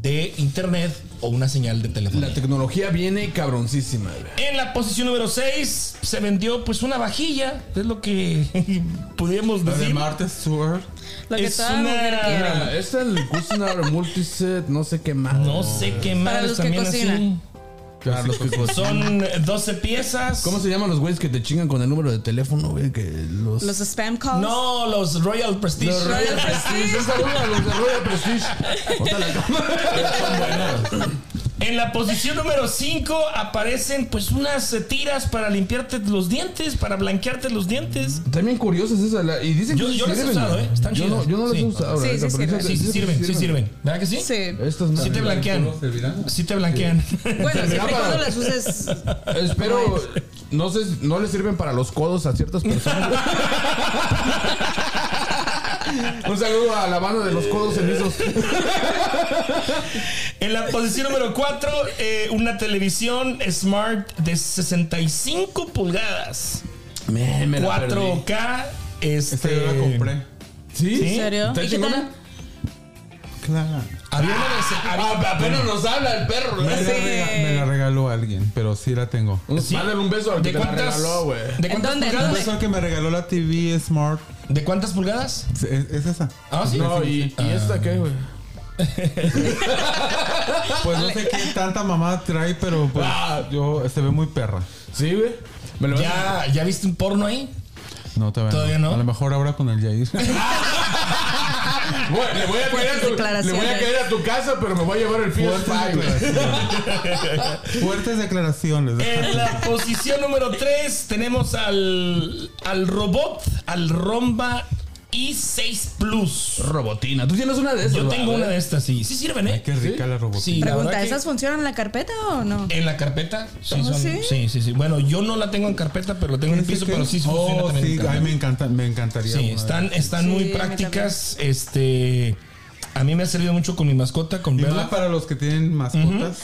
de internet o una señal de telefonía. La tecnología viene cabroncísima. En la posición número 6 se vendió pues una vajilla, es lo que <laughs> pudiéramos La de decir. Martha Stewart. Lo que Es una- es el Customer Multiset, no sé qué más. No sé qué más. Para los que cocinan. Son 12 piezas. ¿Cómo se llaman los güeyes que te chingan con el número de teléfono, güey? Que los. Los spam calls. No, los Royal Prestige. Los Royal Prestige. Un saludo a los de Royal Prestige. <laughs> La cámara. En la posición número 5 aparecen pues unas eh, tiras para limpiarte los dientes, para blanquearte los dientes. También curiosas esas. la- Y dicen Yo, que yo las he sirven, usado. ¿eh? Están yo chidas. no, yo no las Sí. he usado. Sí, sí sirven. Sí, que- sí sirven, sí sirven. ¿Verdad que sí? Sí. Estas Sí te blanquean. Sí te blanquean. <laughs> Bueno, siempre cuando las uses. Espero, no sé, no le sirven para los codos a ciertas personas. <laughs> <laughs> Un saludo a la banda de los codos cenizos. En la posición número 4, una televisión Smart de 65 pulgadas. Me, me la perdí. 4K. Este, Esta yo la compré. ¿Sí? ¿Sí? ¿En serio? ¿Está ¿Y qué tal? Claro. Había una de Ah, apenas nos habla el perro. Me la, Sí. rega- me la regaló alguien, pero sí la tengo. Sí. Mándale un beso al que ¿De te la cuántas, regaló, güey. ¿De cuántas dónde? ¿En pulgadas? dónde? Es el que me regaló la TV Smart. ¿De cuántas pulgadas? Es, es esa. Ah, sí. No, ¿y, y esta qué, güey? <laughs> Pues no sé qué tanta mamá trae, pero pues Ah. yo se ve muy perra. ¿Sí, güey? Me ¿Ya, ¿Ya viste un porno ahí? No, todavía, ¿Todavía no? A lo mejor ahora con el Jair. <laughs> Bueno, le voy a caer a tu, le voy a declaraciones. caer a tu casa, pero me voy a llevar el Fuertes PS5, güey. declaraciones. Fuertes declaraciones. En la posición número 3 tenemos al, al robot, al Romba i6 Plus. Robotina. ¿Tú tienes una de esas? Yo tengo una de estas, sí. Sí sirven, Ay, ¿eh? qué rica la robotina. Sí, la Pregunta, que- ¿esas funcionan en la carpeta o no? En la carpeta. Sí, ¿Oh, son- sí? sí, sí, sí. Bueno, yo no la tengo en carpeta, pero lo tengo en el ¿Ese piso, pero sí funciona Oh, también. en sí, carpeta. ay, me encanta, me encantaría. Sí, están, están Sí, muy prácticas. Este. A mí me ha servido mucho con mi mascota, con Bella. para los que tienen mascotas.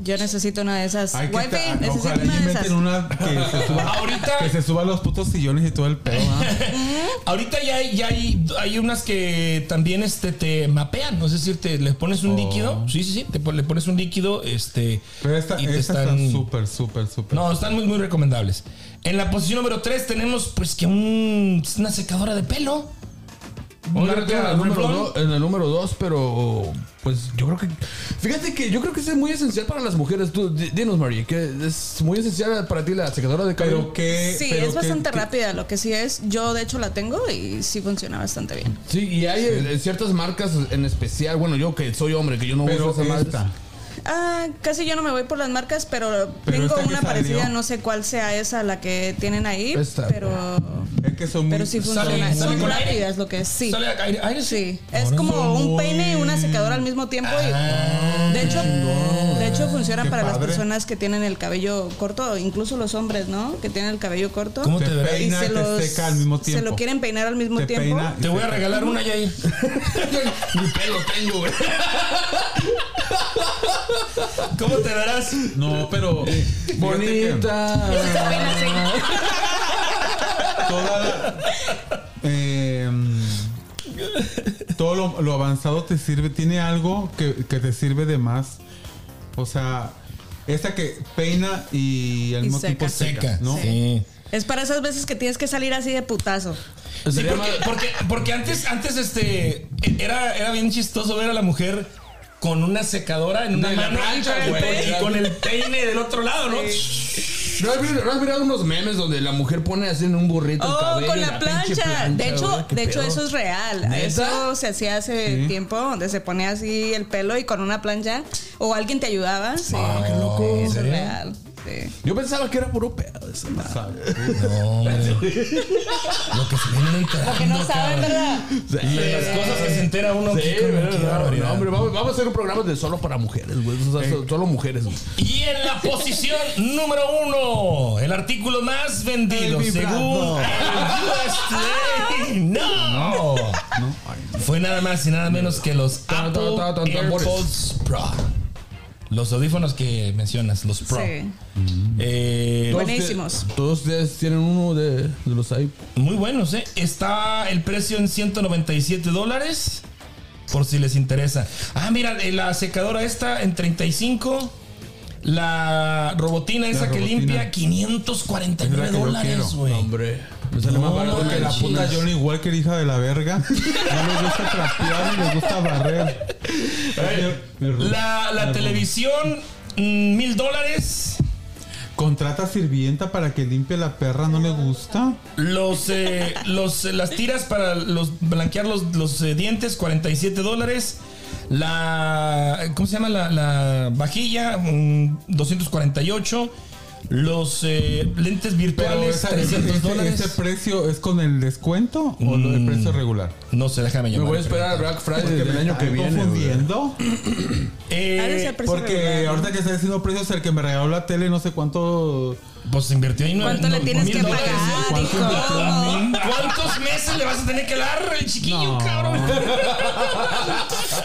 Yo necesito una de esas. Hay que Wifi, ta- necesito ojalá una y de esas. inventen una que se suba. <laughs> Ahorita- Que se suba los putos sillones y todo el pedo. ¿ah? <laughs> Ahorita ya hay, ya hay, hay unas que también este, te mapean, ¿no? es decir, te le pones un líquido. Sí, sí, sí. Te le pones un líquido, este. Pero esta, y te esta están- está súper, súper, súper. No, están muy, muy recomendables. En la posición número 3 tenemos, pues, que un, una secadora de pelo. Marca en el número Revlon. dos- en el número 2, pero pues yo creo que. Fíjate que yo creo que es muy esencial para las mujeres. Tú, di- dinos, Marie, que es muy esencial para ti la secadora de cabello. Pero que. Sí, pero es bastante que- que- rápida. Lo que sí es, yo de hecho la tengo y sí funciona bastante bien. Sí, y hay eh, ciertas marcas en especial. Bueno, yo que soy hombre, que yo no Pero uso esa madre. Ah, casi yo no me voy por las marcas, pero, Pero tengo una parecida, no sé cuál sea esa la que tienen ahí, Esta. pero Es que son muy. pero sí funciona. Son rápidas lo que es, sí. ¿Sale aire, aire? Sí, es como un muy- peine y una secadora al mismo tiempo. y- Ah, de hecho, de hecho funciona Qué para las personas que tienen el cabello corto, incluso los hombres, ¿no? Que tienen el cabello corto. ¿Cómo Te te verás? peina, te seca al mismo tiempo. Se lo quieren peinar al mismo Te tiempo. peina y Te voy a regalar una, Yair. <laughs> <laughs> Ni pelo tengo, güey. <laughs> ¿Cómo te verás? No, pero. Bonita. Toda la- eh, todo lo, lo avanzado te sirve. Tiene algo que, que te sirve de más. O sea, esta que peina y al mismo tiempo seca, Seca, ¿no? Sí. Es para esas veces que tienes que salir así de putazo. Sí, porque, porque, porque antes, antes este, era, era bien chistoso ver a la mujer con una secadora en una De la mano plancha, y, güey. y con el peine del otro lado, ¿no? ¿No has, mirado, no has mirado unos memes donde la mujer pone así en un burrito el Oh, cabello? con y la pinche plancha. De hecho, de hecho eso es real. ¿Neta? Eso se hacía hace Sí. tiempo, donde se ponía así el pelo y con una plancha o alguien te ayudaba. Sí. Ah, qué loco. Eso ¿En es real. Sí. Yo pensaba que era puro pedo esa madre. No, hombre. Lo que se vienen enterando. Que no saben. ¿verdad? De las cosas que se entera uno. Sí, no, no, hombre, vamos, vamos a hacer un programa de solo para mujeres, güey. O sea, so- solo mujeres. güey. Y en la posición número uno, el artículo más vendido El según el USA. No. Fue nada más y nada menos que los Ta, Apple. AirPods Pro. Los audífonos que mencionas, los Pro. Sí. Eh, Todos Buenísimos. Todos ustedes tienen uno de, de los ahí. muy buenos, ¿eh? Está el precio en 197 dólares. Por si les interesa. Ah, mira, eh, la secadora esta en 35. La robotina esa que robotina. limpia, 549 Es la que yo dólares, güey. Hombre, me sale más barato que la puta Johnny Walker, hija de la verga, <laughs> no le gusta trapear y le gusta barrer. La, la televisión, mm, mil dólares. Contrata sirvienta para que limpie la perra, ¿no le gusta? Los, eh, los, eh, las tiras para los, blanquear los, los, eh, dientes, 47 dólares. La. ¿Cómo se llama? La, la vajilla, un 248. Los eh, lentes Pero virtuales, esa- 300 ese, dólares. ese precio es con el descuento o lo- el Mm. precio regular? No sé, déjame Me llamar. voy a esperar al Black Friday del me año que viene. confundiendo. <clears throat> Eh, Porque regular, ¿no? ahorita que está diciendo precios, el que me regaló la tele, no sé cuánto. Pues invirtió ahí ¿Cuánto le no- tienes mil que pagar. ¿Cuánto? ¿Cuántos meses le vas a tener que dar el chiquillo, No. cabrón?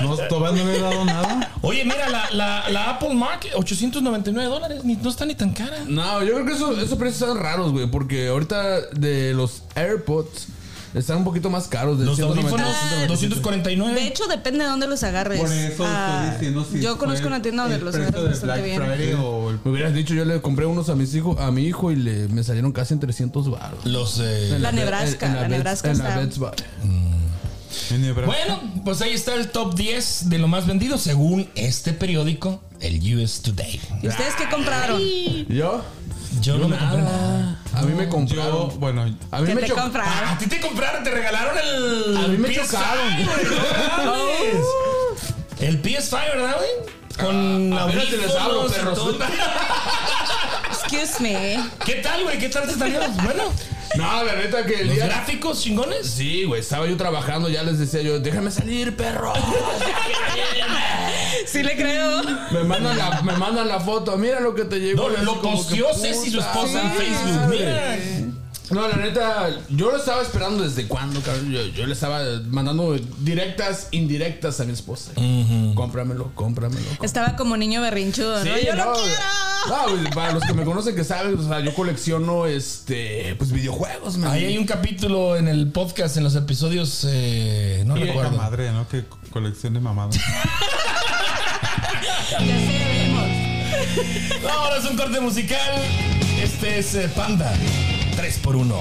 No, todavía no le he dado nada. Oye, mira, la, la, la Apple Mark, 899 dólares. Ni, no está ni tan cara. No, yo creo que eso- esos precios están raros, güey. Porque ahorita de los AirPods están un poquito más caros. De Los 190, audífonos, 197. 249. De hecho, depende de dónde los agarres. Por eso Ah, estoy diciendo si yo conozco una tienda donde los de bastante Black bien. Friday o el Me hubieras dicho, yo le compré unos a mis hijos, a mi hijo y le me salieron casi en 300 baros. Los. eh, La Nebraska, la Beds- Nebraska en la está- Beds Buy. en Nebraska. Bueno, pues ahí está el top 10 de lo más vendido según este periódico, el US Today. ¿Y ustedes qué compraron? ¿Yo? Yo no me compré nada. A mí me Yo, compraron. bueno, A mí ¿Qué me te compraron? A ti te compraron, te regalaron el. A mí me PS5, chocaron. güey, no mames. <laughs> El PS5, ¿verdad, güey? Con A ver, te les y perros. <laughs> Excuse me. ¿Qué tal, güey? ¿Qué tal te salió? Bueno, No, la neta que el los día. gráficos chingones. Sí, güey, estaba yo trabajando, ya les decía yo, déjame salir, perro. <laughs> Sí le creo. me, mandan la, me mandan la foto, mira lo que te llegó. No, lo posteó Ceci, su esposa, en. Facebook. Mira. No, la neta, yo lo estaba esperando desde cuándo, cabrón. Yo, yo le estaba mandando directas, indirectas a mi esposa. Cómpramelo, cómpramelo. Estaba como niño berrinchudo, ¿no? Sí, Yo lo no, quiero. No, para los que me conocen que saben, o sea, yo colecciono este pues videojuegos, man. Ahí hay un capítulo en el podcast, en los episodios. eh, no recuerdo. madre, ¿no? Que colección de mamadas. <laughs> Ahora es <laughs> un corte musical. Este es eh, Panda 3x1.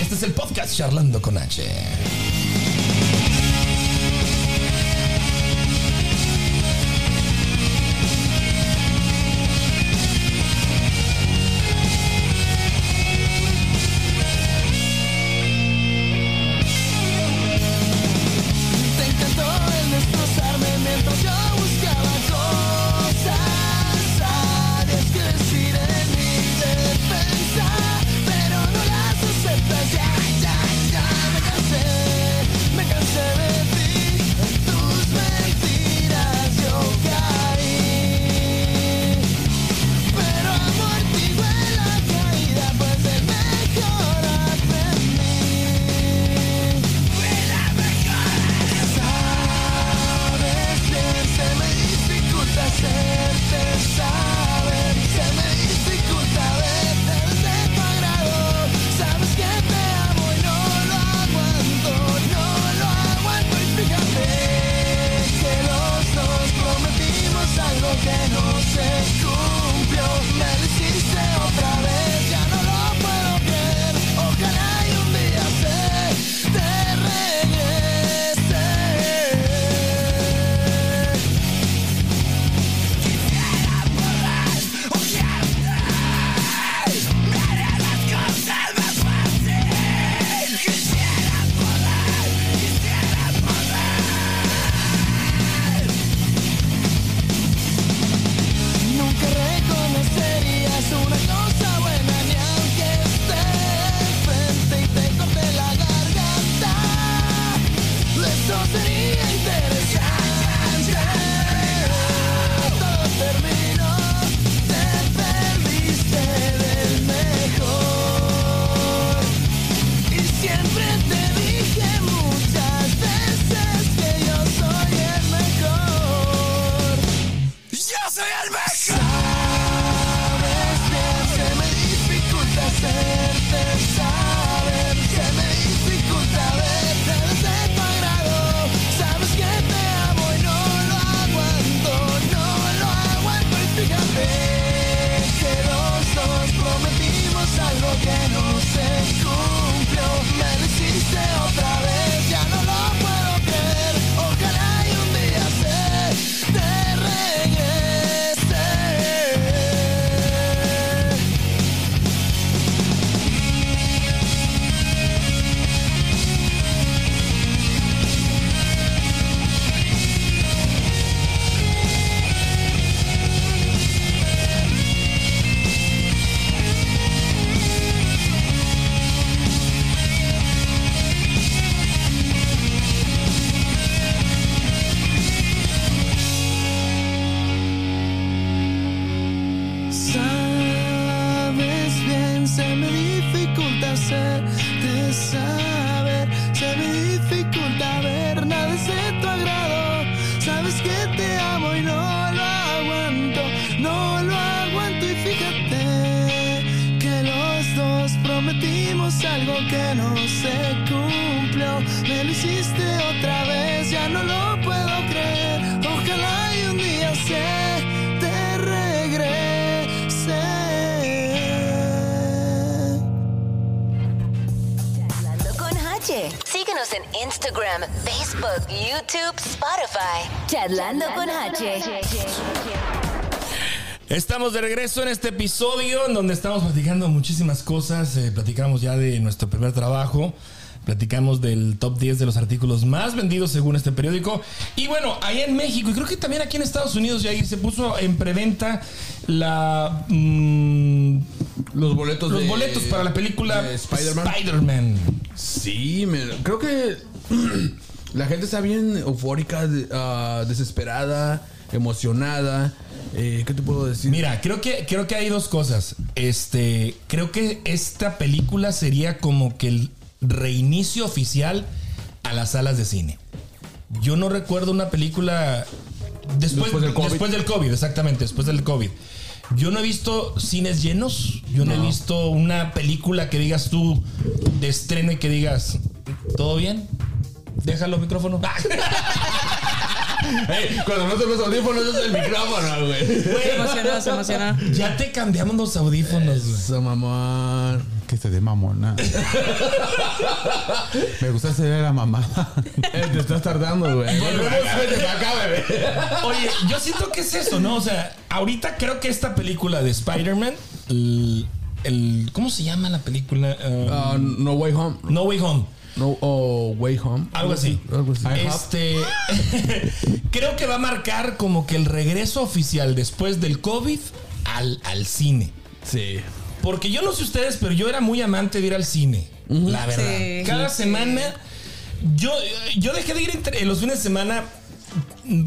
Este es el podcast Charlando con H. se me dificulta ser de Facebook, YouTube, Spotify. Charlando con H. Estamos de regreso en este episodio en donde estamos platicando muchísimas cosas. Eh, platicamos ya de nuestro primer trabajo. Platicamos del top 10 de los artículos más vendidos según este periódico. Y bueno, ahí en México, y creo que también aquí en Estados Unidos, ya ahí se puso en preventa la. mm, Los boletos los de- boletos para la película de Spider-Man. Spider-Man. Sí, me- creo que <clears throat> la gente está bien eufórica, ah, desesperada, emocionada. Eh, ¿Qué te puedo decir? Mira, creo que, creo que hay dos cosas. Este, creo que esta película sería como que el reinicio oficial a las salas de cine. Yo no recuerdo una película después, Después del COVID. después del COVID, exactamente, después del COVID. Yo no he visto cines llenos, yo no, he visto una película que digas tú de estreno y que digas, ¿todo bien? Déjalo micrófono. <laughs> Ey, cuando no te los audífonos es el micrófono, güey. Se emocionó, se emocionó. Ya te cambiamos los audífonos, güey. Eso, mamón. Que se dé mamona. Me gusta hacer la mamada. Eh, te estás tardando, güey. Volvemos. Vete para acá, bebé. Oye, yo siento que es eso, ¿no? O sea, ahorita creo que esta película de Spider-Man, el, el- ¿Cómo se llama la película? Um, Ah, no Way Home. no Way Home. No oh, Way Home. Algo así. Algo así. Este. <laughs> creo que va a marcar como que el regreso oficial después del COVID al, al cine. Sí. Porque yo no sé ustedes, pero yo era muy amante de ir al cine. La verdad. Sí. Cada semana. Yo, yo dejé de ir entre- en los fines de semana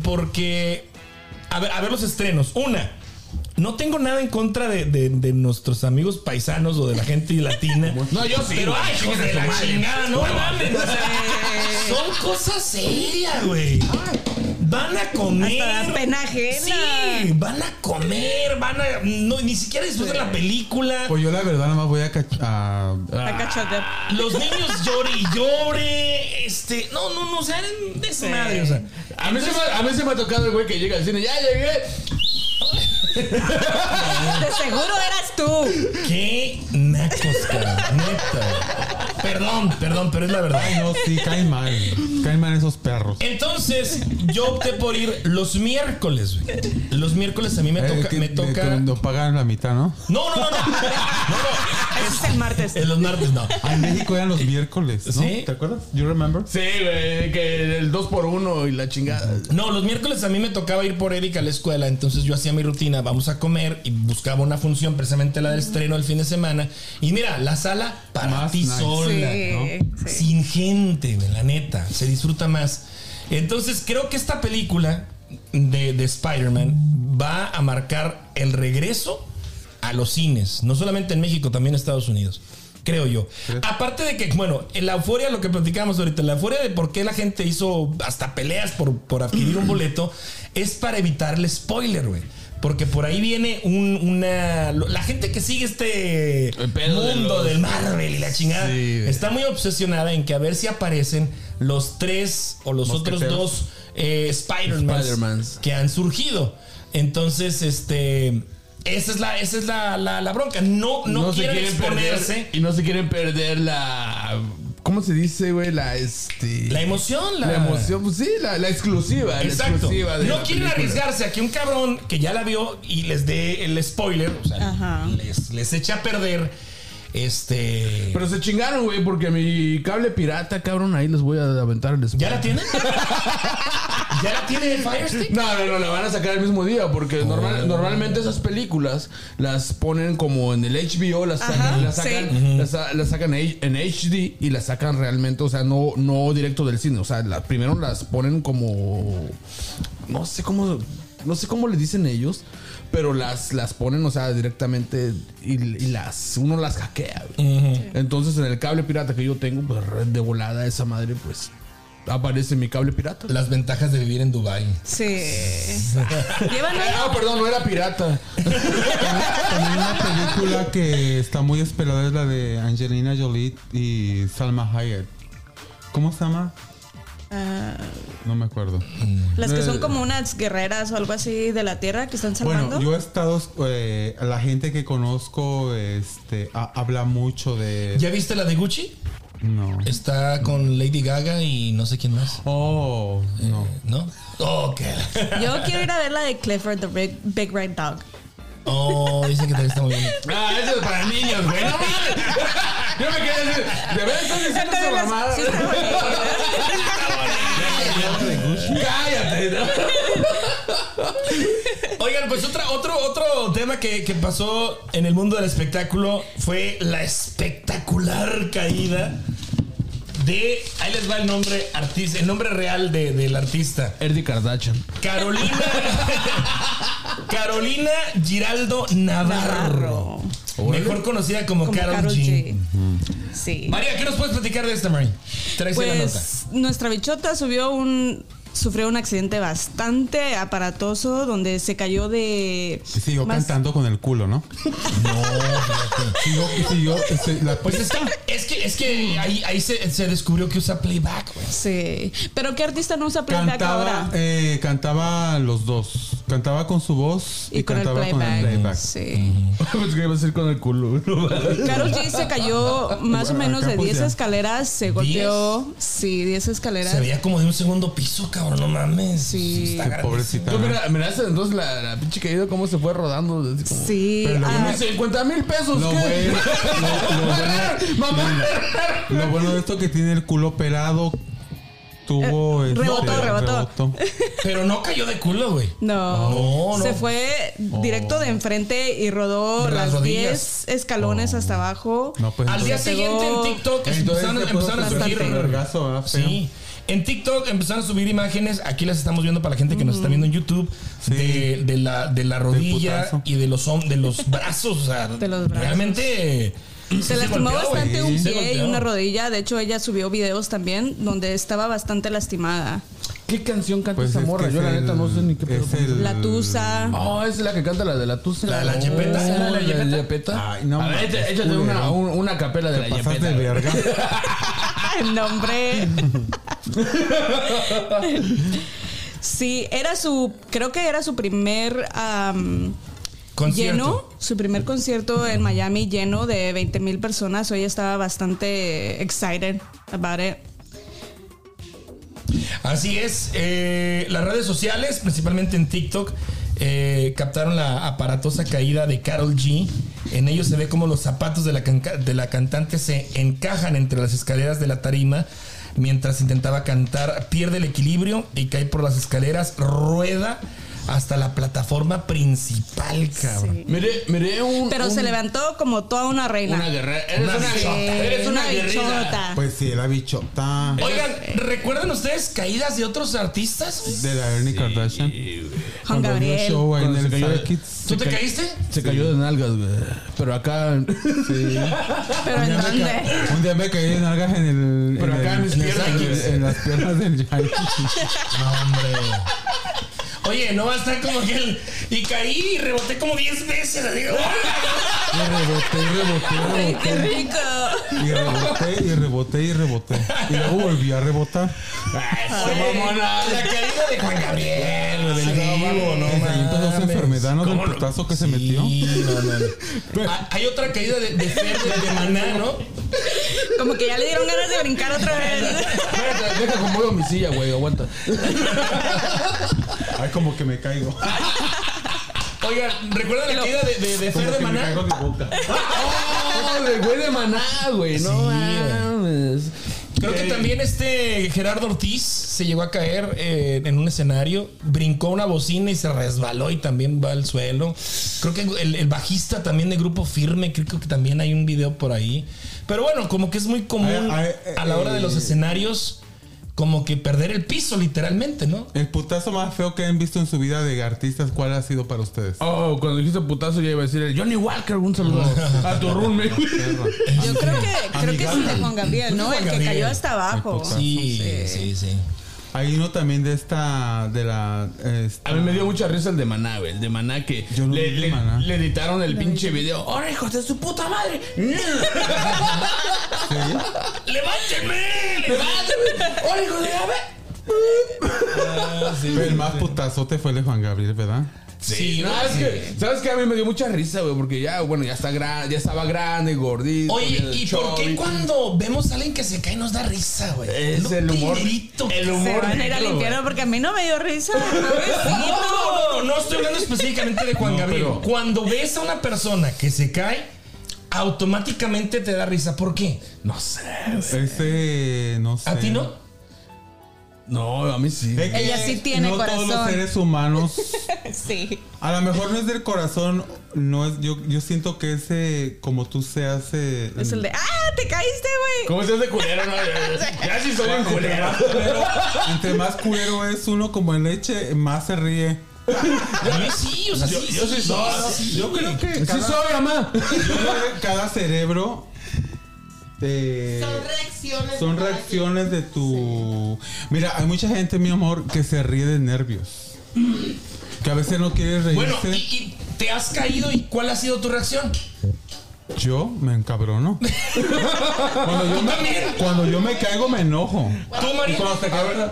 porque. A ver, a ver los estrenos. Una. No tengo nada en contra de, de- de nuestros amigos paisanos o de la gente latina. <laughs> No, yo sí, Pero ay, hijos de la chingada, no mames. <laughs> son cosas serias, güey. Van a comer. Hasta da pena ajena. Sí, van a comer, van a. No, ni siquiera disfrutan la película. Pues yo la verdad nada más voy a, cach- a- A cachotear. Los niños llore y llore. Este. No, no, no, o sea, eran de esa Sí. madre, o sea. A mí, se me, a mí se me ha tocado el güey que llega al cine. ¡Ya llegué! De seguro eras tú. Qué nacos, cabrón. Neta. Perdón, perdón, pero es la verdad. Ay, no, sí, caen mal. Caen mal esos perros. Entonces, yo opté por ir los miércoles, güey. Los miércoles a mí me Eh, toca. que- me toca... Cuando pagan la mitad, ¿no? No, no, no, no. No, no. Ese es el martes. En los martes no. Ah, en México eran los miércoles, ¿no? ¿Sí? ¿Te acuerdas? You remember? Sí, güey. Que el 2 por 1 y la chingada. No, los miércoles a mí me tocaba ir por Erika a la escuela, entonces yo hacía mi rutina, vamos a comer y buscaba una función, precisamente la del estreno el fin de semana. Y mira, la sala para Más ti nice. sola, Sí, ¿no? sí. Sin gente, güey, la neta, se disfruta más. Entonces creo que esta película de, de Spider-Man va a marcar el regreso a los cines, no solamente en México, también en Estados Unidos. Creo yo. Aparte de que, bueno, en la euforia, lo que platicamos ahorita, la euforia de por qué la gente hizo hasta peleas por, por adquirir un <clears throat> boleto, es para evitar el spoiler, güey. Porque por ahí viene un- una. La gente que sigue este de mundo los- del Marvel y la chingada Sí, está muy obsesionada en que a ver si aparecen los tres o los otros dos eh, Spider-Mans Spider-Mans. que han surgido. Entonces, este. Esa es la, esa es la, la- la bronca. No, no, quieren, exponerse. perder y no se quieren perder la ¿cómo se dice, güey? La este La emoción, la, la emoción, pues sí, la, la exclusiva, la Exacto. exclusiva de No la quieren película. arriesgarse a que un cabrón que ya la vio y les dé el spoiler, o sea, Ajá. les, les echa a perder. Este. Pero se chingaron, güey, porque mi cable pirata, cabrón, ahí les voy a aventar el ¿Ya la tienen? <laughs> ¿Ya la tiene Firestick? No, no, no, la van a sacar el mismo día porque normal- Oh. normalmente esas películas las ponen como en el HBO, las sacan, Ajá, las sacan, las, sa- las sacan en en HD y las sacan realmente, o sea, no, no directo del cine, o sea, la- primero las ponen como, no sé cómo, no sé cómo le dicen ellos, pero las, las ponen, o sea, directamente y, y las, uno las hackea. Entonces en el cable pirata que yo tengo, pues red de volada esa madre, pues aparece mi cable pirata. Las ventajas de vivir en Dubai. Sí. <laughs> Llevan Ah, perdón, no era pirata. <laughs> También una película que está muy esperada es la de Angelina Jolie y Salma Hayek. ¿Cómo se llama? Ah, No me acuerdo. las que Eh, son como unas guerreras o algo así de la tierra que están salvando. Bueno, yo he estado, eh, la gente que conozco, este, ha- habla mucho de. ¿Ya viste la de Gucci? No. Está con Lady Gaga y no sé quién más. Oh, no. ¿No? Oh, <laughs> qué. Yo quiero ir a ver la de Clifford the Big, Big Red Dog. Oh, dice que también está muy bien. Ah, eso es para niños, güey. No mames. Yo me quedé decir, ¿de verdad estás diciendo esa mamada? Sí, está bonita. <laughs> Cállate. ¿no? <laughs> Oigan, pues otra, otro, otro tema que, que pasó en el mundo del espectáculo fue la espectacular caída de. Ahí les va el nombre artista, el nombre real de- del artista. Erdi Kardashian. Carolina. <laughs> Carolina Giraldo Navarro. Mejor conocida como, Como Carol Karol G. G. Sí. María, ¿qué nos puedes platicar de esta, María? Traes ahí la nota. Pues nuestra bichota subió un sufrió un accidente bastante aparatoso donde se cayó de Y Siguió más- cantando con el culo, ¿no? No. Siguió, siguió, este, la- Pues es que, es que, es que ahí, ahí se, se descubrió que usa playback, güey. Sí. Pero qué artista no usa playback cantaba, ahora? eh, cantaba los dos. Cantaba con su voz y, Y con el cantaba con el playback. Sí. <laughs> Pues que iba a ser con el culo. <laughs> Carol G se cayó más o menos de pues, 10 ya. escaleras, se golpeó. Sí, 10 escaleras. Se veía como de un segundo piso, cabrón, no mames. Sí. está pobrecita. Tú mira, miraste entonces la, la pinche caída cómo se fue rodando. Como, Sí. Pero ah, bueno 50 mil pesos. Lo ¿qué? bueno, lo, lo <laughs> bueno, Mamá. lo bueno de esto que tiene el culo operado. Tuvo. Eh, este, rebotó, rebotó. <laughs> Pero no cayó de culo, güey. No, No, no. se fue directo de enfrente y rodó las las rodillas. 10 escalones hasta abajo. No, pues. Al día siguiente en TikTok empezaron, a ¿verdad? Feo. Sí. En TikTok empezaron a subir imágenes, aquí las estamos viendo para la gente que nos está viendo en YouTube, Sí. de, de la, de la rodilla y de los, de los brazos. O sea, De los brazos. realmente... Se lastimó bastante un pie y una rodilla. De hecho, ella subió videos también donde estaba bastante lastimada. ¿Qué canción canta Pues esa es morra? Yo la el- neta no sé ni qué pedo el- La Tusa. Oh, es la que canta la de la tusa. ¿La de la Yepeta? Oh, ¿La de la Yepeta? Yepeta. Ay, no A ver, échate, una, un- una capela de la Yepeta. de verga. <laughs> Nombre. <laughs> Sí, era su. Creo que era su primer. Concierto. Lleno, su primer concierto en Miami lleno de 20 mil personas. Hoy estaba bastante excited about it. Así es. eh, las redes sociales, principalmente en TikTok, eh, captaron la aparatosa caída de Carol G. En ellos se ve como los zapatos de la, de la cantante se encajan entre las escaleras de la tarima. Mientras intentaba cantar, pierde el equilibrio y cae por las escaleras, rueda hasta la plataforma principal, cabrón. Sí. Miré, miré un. Pero un- se levantó como toda una reina. Una guerrera. Eres Una una, bichota. Eres una, guerrera. bichota. Pues sí, la bichota. Oigan, ¿recuerdan ustedes caídas de otros artistas? De la Ernie Kardashian. Juan Gabriel. show ahí en el cayó de- Star Kids. ¿Tú te caíste? Se cayó de nalgas, güey. Pero acá. Sí. Pero Un en día, me dónde? ca- un día me caí de nalgas en el. Pero en acá el- en mis piernas, en-. En las piernas del Yankee. No, hombre. Oye, no va a estar como que el. Y caí y reboté como 10 veces. Digo, Y reboté, y reboté, y Ay, reboté. qué rico. Y reboté, y reboté, y reboté. Y luego volví a rebotar. Oye, la caída de Juan Gabriel, güey, del vivo, no ahí empezó mames. enfermedad, ¿no? Del ¿Cómo putazo que se metió. no, no, no. Ah, Hay otra caída de, de Fer, de, de Maná, ¿no? Como que ya le dieron ganas de brincar otra vez. Espérate, deja acomodo mi silla, güey. Aguanta. Ay, como que me caigo. <laughs> Oigan, ¿recuerdan la caída de, de, de Fer de Maná? caigo de boca. <laughs> ¡Oh, del güey de maná, güey! No mames. Creo que también este Gerardo Ortiz se llegó a caer eh, en un escenario, brincó una bocina y se resbaló y también va al suelo. Creo que el, el bajista también de Grupo Firme, creo que también hay un video por ahí. Pero bueno, como que es muy común a la hora de los eh, escenarios como que perder el piso, literalmente, ¿no? El putazo más feo que han visto en su vida de artistas, ¿cuál ha sido para ustedes? Oh, cuando dijiste putazo ya iba a decir el Johnny Walker, un saludo <laughs> a tu roommate. <laughs> Yo creo que, creo que es el de Juan Gabriel, ¿no? Juan El que Gabriel. cayó hasta abajo. Sí, sí, sí. Hay uno también de esta, de la... esta- A mí me dio mucha risa el de Maná, güey, el de Maná que Yo no le, vi le- Maná. le editaron el pinche video. ¡Ahora, hijos de su puta madre! <laughs> ¡Levántenme! <laughs> ¡Levántenme! ¡Ahora, hijos de la ve- <laughs> Pero el más putazote fue el de Juan Gabriel, ¿verdad? Sí, no, no, es sí. que, ¿sabes qué? A mí me dio mucha risa, güey, porque ya, bueno, ya está grande, ya estaba grande, gordito. Oye, ¿y por qué cuando vemos a alguien que se cae nos da risa, güey? Es No, el humor. El Se humor. van a ir al negro, infierno porque a mí no me dio risa. <laughs> No, no, no, no estoy hablando específicamente de Juan No, Gabriel. pero- Cuando ves a una persona que se cae, automáticamente te da risa. ¿Por qué? No sé. Ese, no sé. ¿A ti no? No, a mí sí. Es que Ella sí tiene no todos los seres humanos <laughs> Sí. A lo mejor no es del corazón, no es, yo, yo siento que ese, como tú se hace. Es el de, ¡ah! ¡Te caíste, güey! ¿Cómo se hace culero, no? <laughs> Ya sí soy un culero. entre más culero es uno como en leche, más se ríe. A mí sí, o sea, Yo- sí, yo sí soy. sí, Yo creo que Sí cada, soy, mamá. yo creo que cada cerebro eh, Son reacciones. son reacciones de tu. Mira, hay mucha gente, mi amor, que se ríe de nervios. Que a veces no quiere reírse. Bueno, ¿y, y te has caído y cuál ha sido tu reacción? Yo me encabrono. cuando, yo me, cuando yo me caigo, me enojo. ¿Tú, María?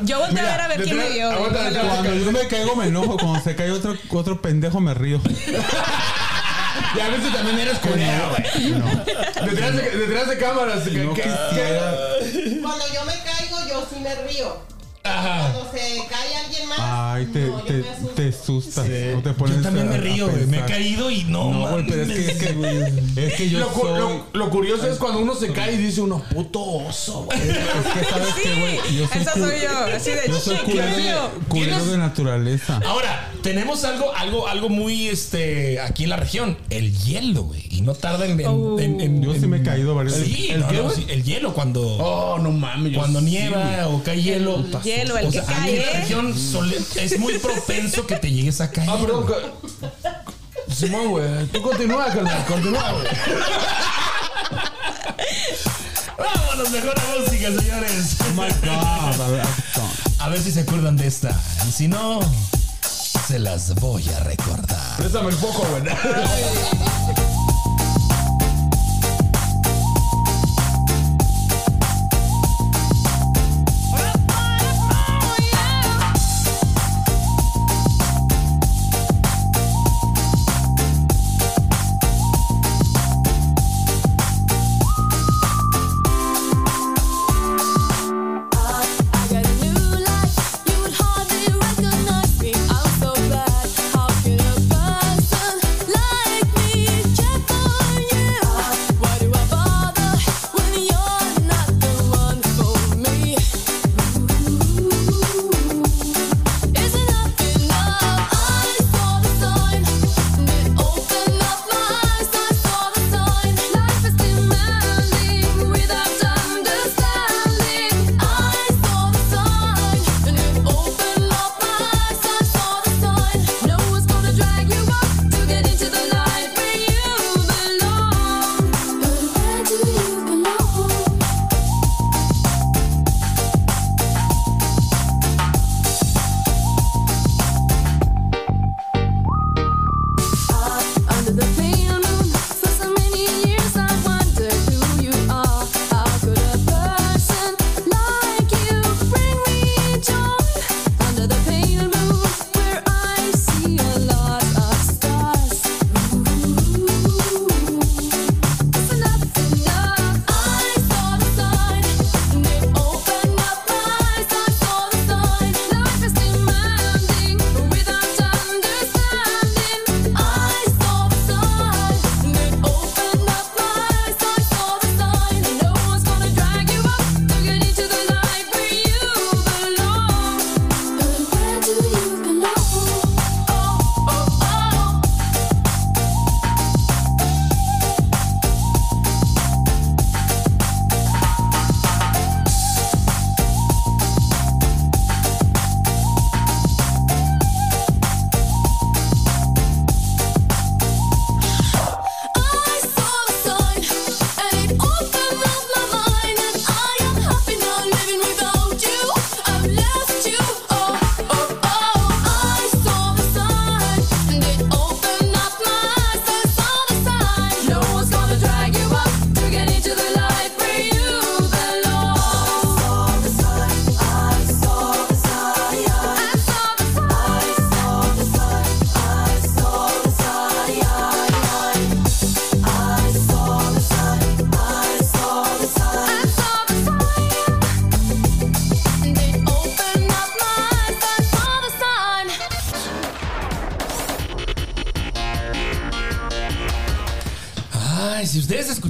Yo volteé a ver a ver quién me dio. Cuando yo me caigo me enojo, cuando se cae otro, otro pendejo me río. <laughs> Y a veces también eres culero, güey. Detrás de, detrás de cámaras. que- No que- quisiera. Cuando yo me caigo, yo sí me río. Ajá. Cuando se cae alguien más. Ay, te, no, te, te asustas. No te pones Yo también me río, güey. Me he caído y no, No, güey, pero es que, es que, es que yo Lo, soy. lo- lo curioso es cuando uno se cae y dice uno, puto oso, güey. Es que sabes Sí, que, güey, yo soy, esa soy yo. Así de, yo soy "Qué culero, feo". de, culero de naturaleza. Ahora, tenemos algo, algo, algo muy este aquí en la región. El hielo, güey. Y no tarda en. en- Oh. en- en- Yo sí me he caído varias veces. Sí, ¿El no, güey? sí, el hielo cuando. Oh, no mames. Cuando sí, nieva o cae hielo. El hielo, el o que sea, la cae, ¿eh? región es muy propenso que te llegues a caer. Ah, perdón. Simón, güey. Tú continúa, carnal. Continúa, güey. Vámonos, mejor a música, señores. Oh my God, a ver, a- A ver si se acuerdan de esta. Y si no, se las voy a recordar. Préstame el foco, güey.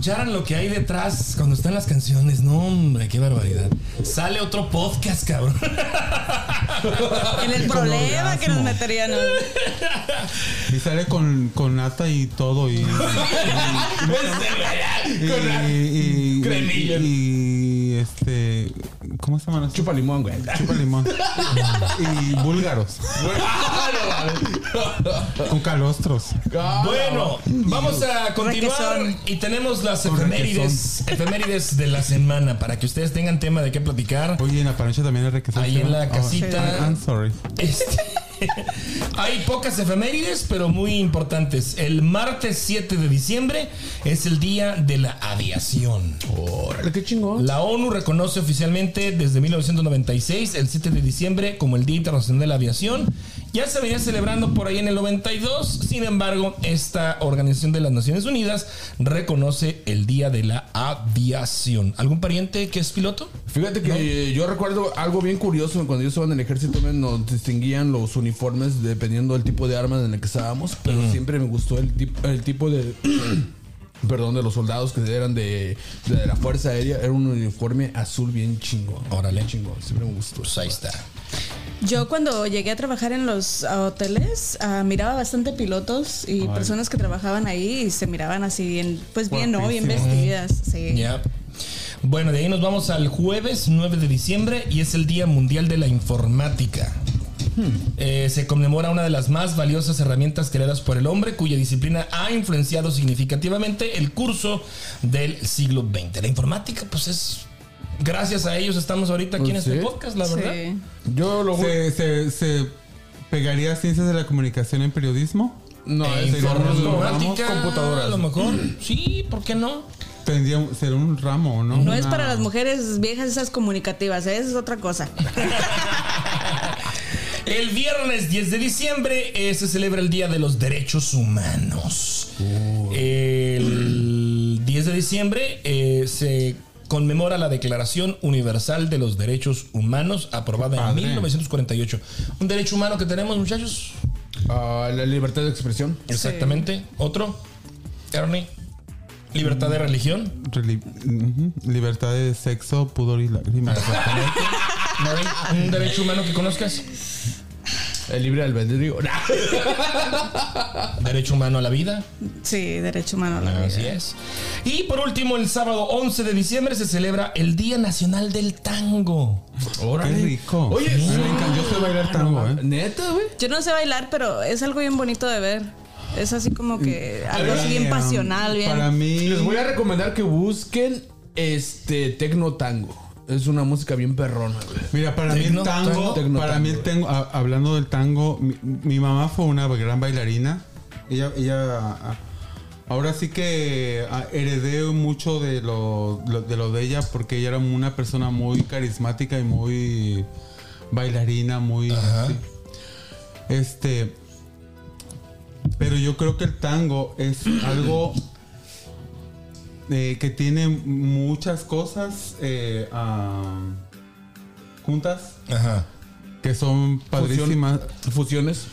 Escucharan lo que hay detrás cuando están las canciones, no, hombre, qué barbaridad. Sale otro podcast, cabrón. <laughs> En el problema que nos meterían. Y sale con, con nata y todo. Y, y, <laughs> y, este. ¿Cómo se llama? Chupa limón, güey. Chupa limón. <laughs> y búlgaros. con calostros. Bueno, vamos a continuar y tenemos las efemérides, efemérides de la semana para que ustedes tengan tema de qué platicar. Oye, en la pancha también hay requesón. Ahí en la Oh, casita. I'm sorry. Este, <laughs> hay pocas efemérides, pero muy importantes. El martes 7 de diciembre es el día de la aviación. Órale, qué chingón. La ONU reconoce oficialmente desde 1996 el 7 de diciembre como el Día Internacional de la Aviación. Ya se venía celebrando por ahí en el 92, sin embargo, esta Organización de las Naciones Unidas reconoce el Día de la Aviación. ¿Algún pariente que es piloto? Fíjate que yo recuerdo algo bien curioso cuando yo estaba en el ejército nos distinguían los uniformes dependiendo del tipo de armas en el que estábamos, pero siempre me gustó el, tip- el tipo de <clears throat> perdón de los soldados que eran de, de la fuerza aérea, era un uniforme azul bien chingón. Órale. Chingón, siempre me gustó. Pues ahí está. Yo cuando llegué a trabajar en los hoteles ah, miraba bastante pilotos y personas que trabajaban ahí y se miraban así bien, pues bien, ¿no? Bien vestidas. Sí. Ya. Bueno, de ahí nos vamos al jueves 9 de diciembre y es el Día Mundial de la Informática. Eh, se conmemora una de las más valiosas herramientas creadas por el hombre cuya disciplina ha influenciado significativamente el curso del siglo XX. La informática, pues es... Gracias a ellos estamos ahorita aquí en Pues este sí. podcast, la verdad. Sí. Yo lo ¿Se, se, se pegaría ciencias de la comunicación en periodismo? no, Eh, es informática, computadoras. a lo mejor. <clears throat> Sí, ¿por qué no? Tendría ser un ramo, ¿no? No es para las mujeres viejas esas comunicativas, ¿eh? esa es otra cosa. <laughs> El viernes 10 de diciembre eh, se celebra el Día de los Derechos Humanos. El 10 de diciembre eh, se conmemora la Declaración Universal de los Derechos Humanos aprobada en padre. 1948. Un derecho humano que tenemos, muchachos. Ah, la libertad de expresión. Exactamente. Otro. Ernie. Libertad de religión. Reli-. Libertad de sexo, pudor y lágrimas. <laughs> Mary, Un derecho humano que conozcas. El libre albedrío. <laughs> Derecho humano a la vida. Sí, derecho humano a la Así vida. es. Y por último, el sábado 11 de diciembre se celebra el Día Nacional del Tango. Qué rico. Oye, encanta. yo sé bailar tango, ¿eh? Neta, güey. Yo no sé bailar, pero es algo bien bonito de ver. Es así como que algo así bien pasional, bien. Para mí. Les voy a recomendar que busquen este Tecno Tango. Es una música bien perrona, güey. Mira, para Tecno, mí el tango, tango. Tecno para mí el tango, tango, a- hablando del tango, mi, mi mamá fue una gran bailarina. Ella, ella, a- ahora sí que a- heredé mucho de lo, lo- de lo de ella porque ella era una persona muy carismática y muy bailarina, muy así. Este, pero yo creo que el tango es algo eh, que tiene muchas cosas eh, ah, juntas Ajá. que son padrísimas. Fusiones.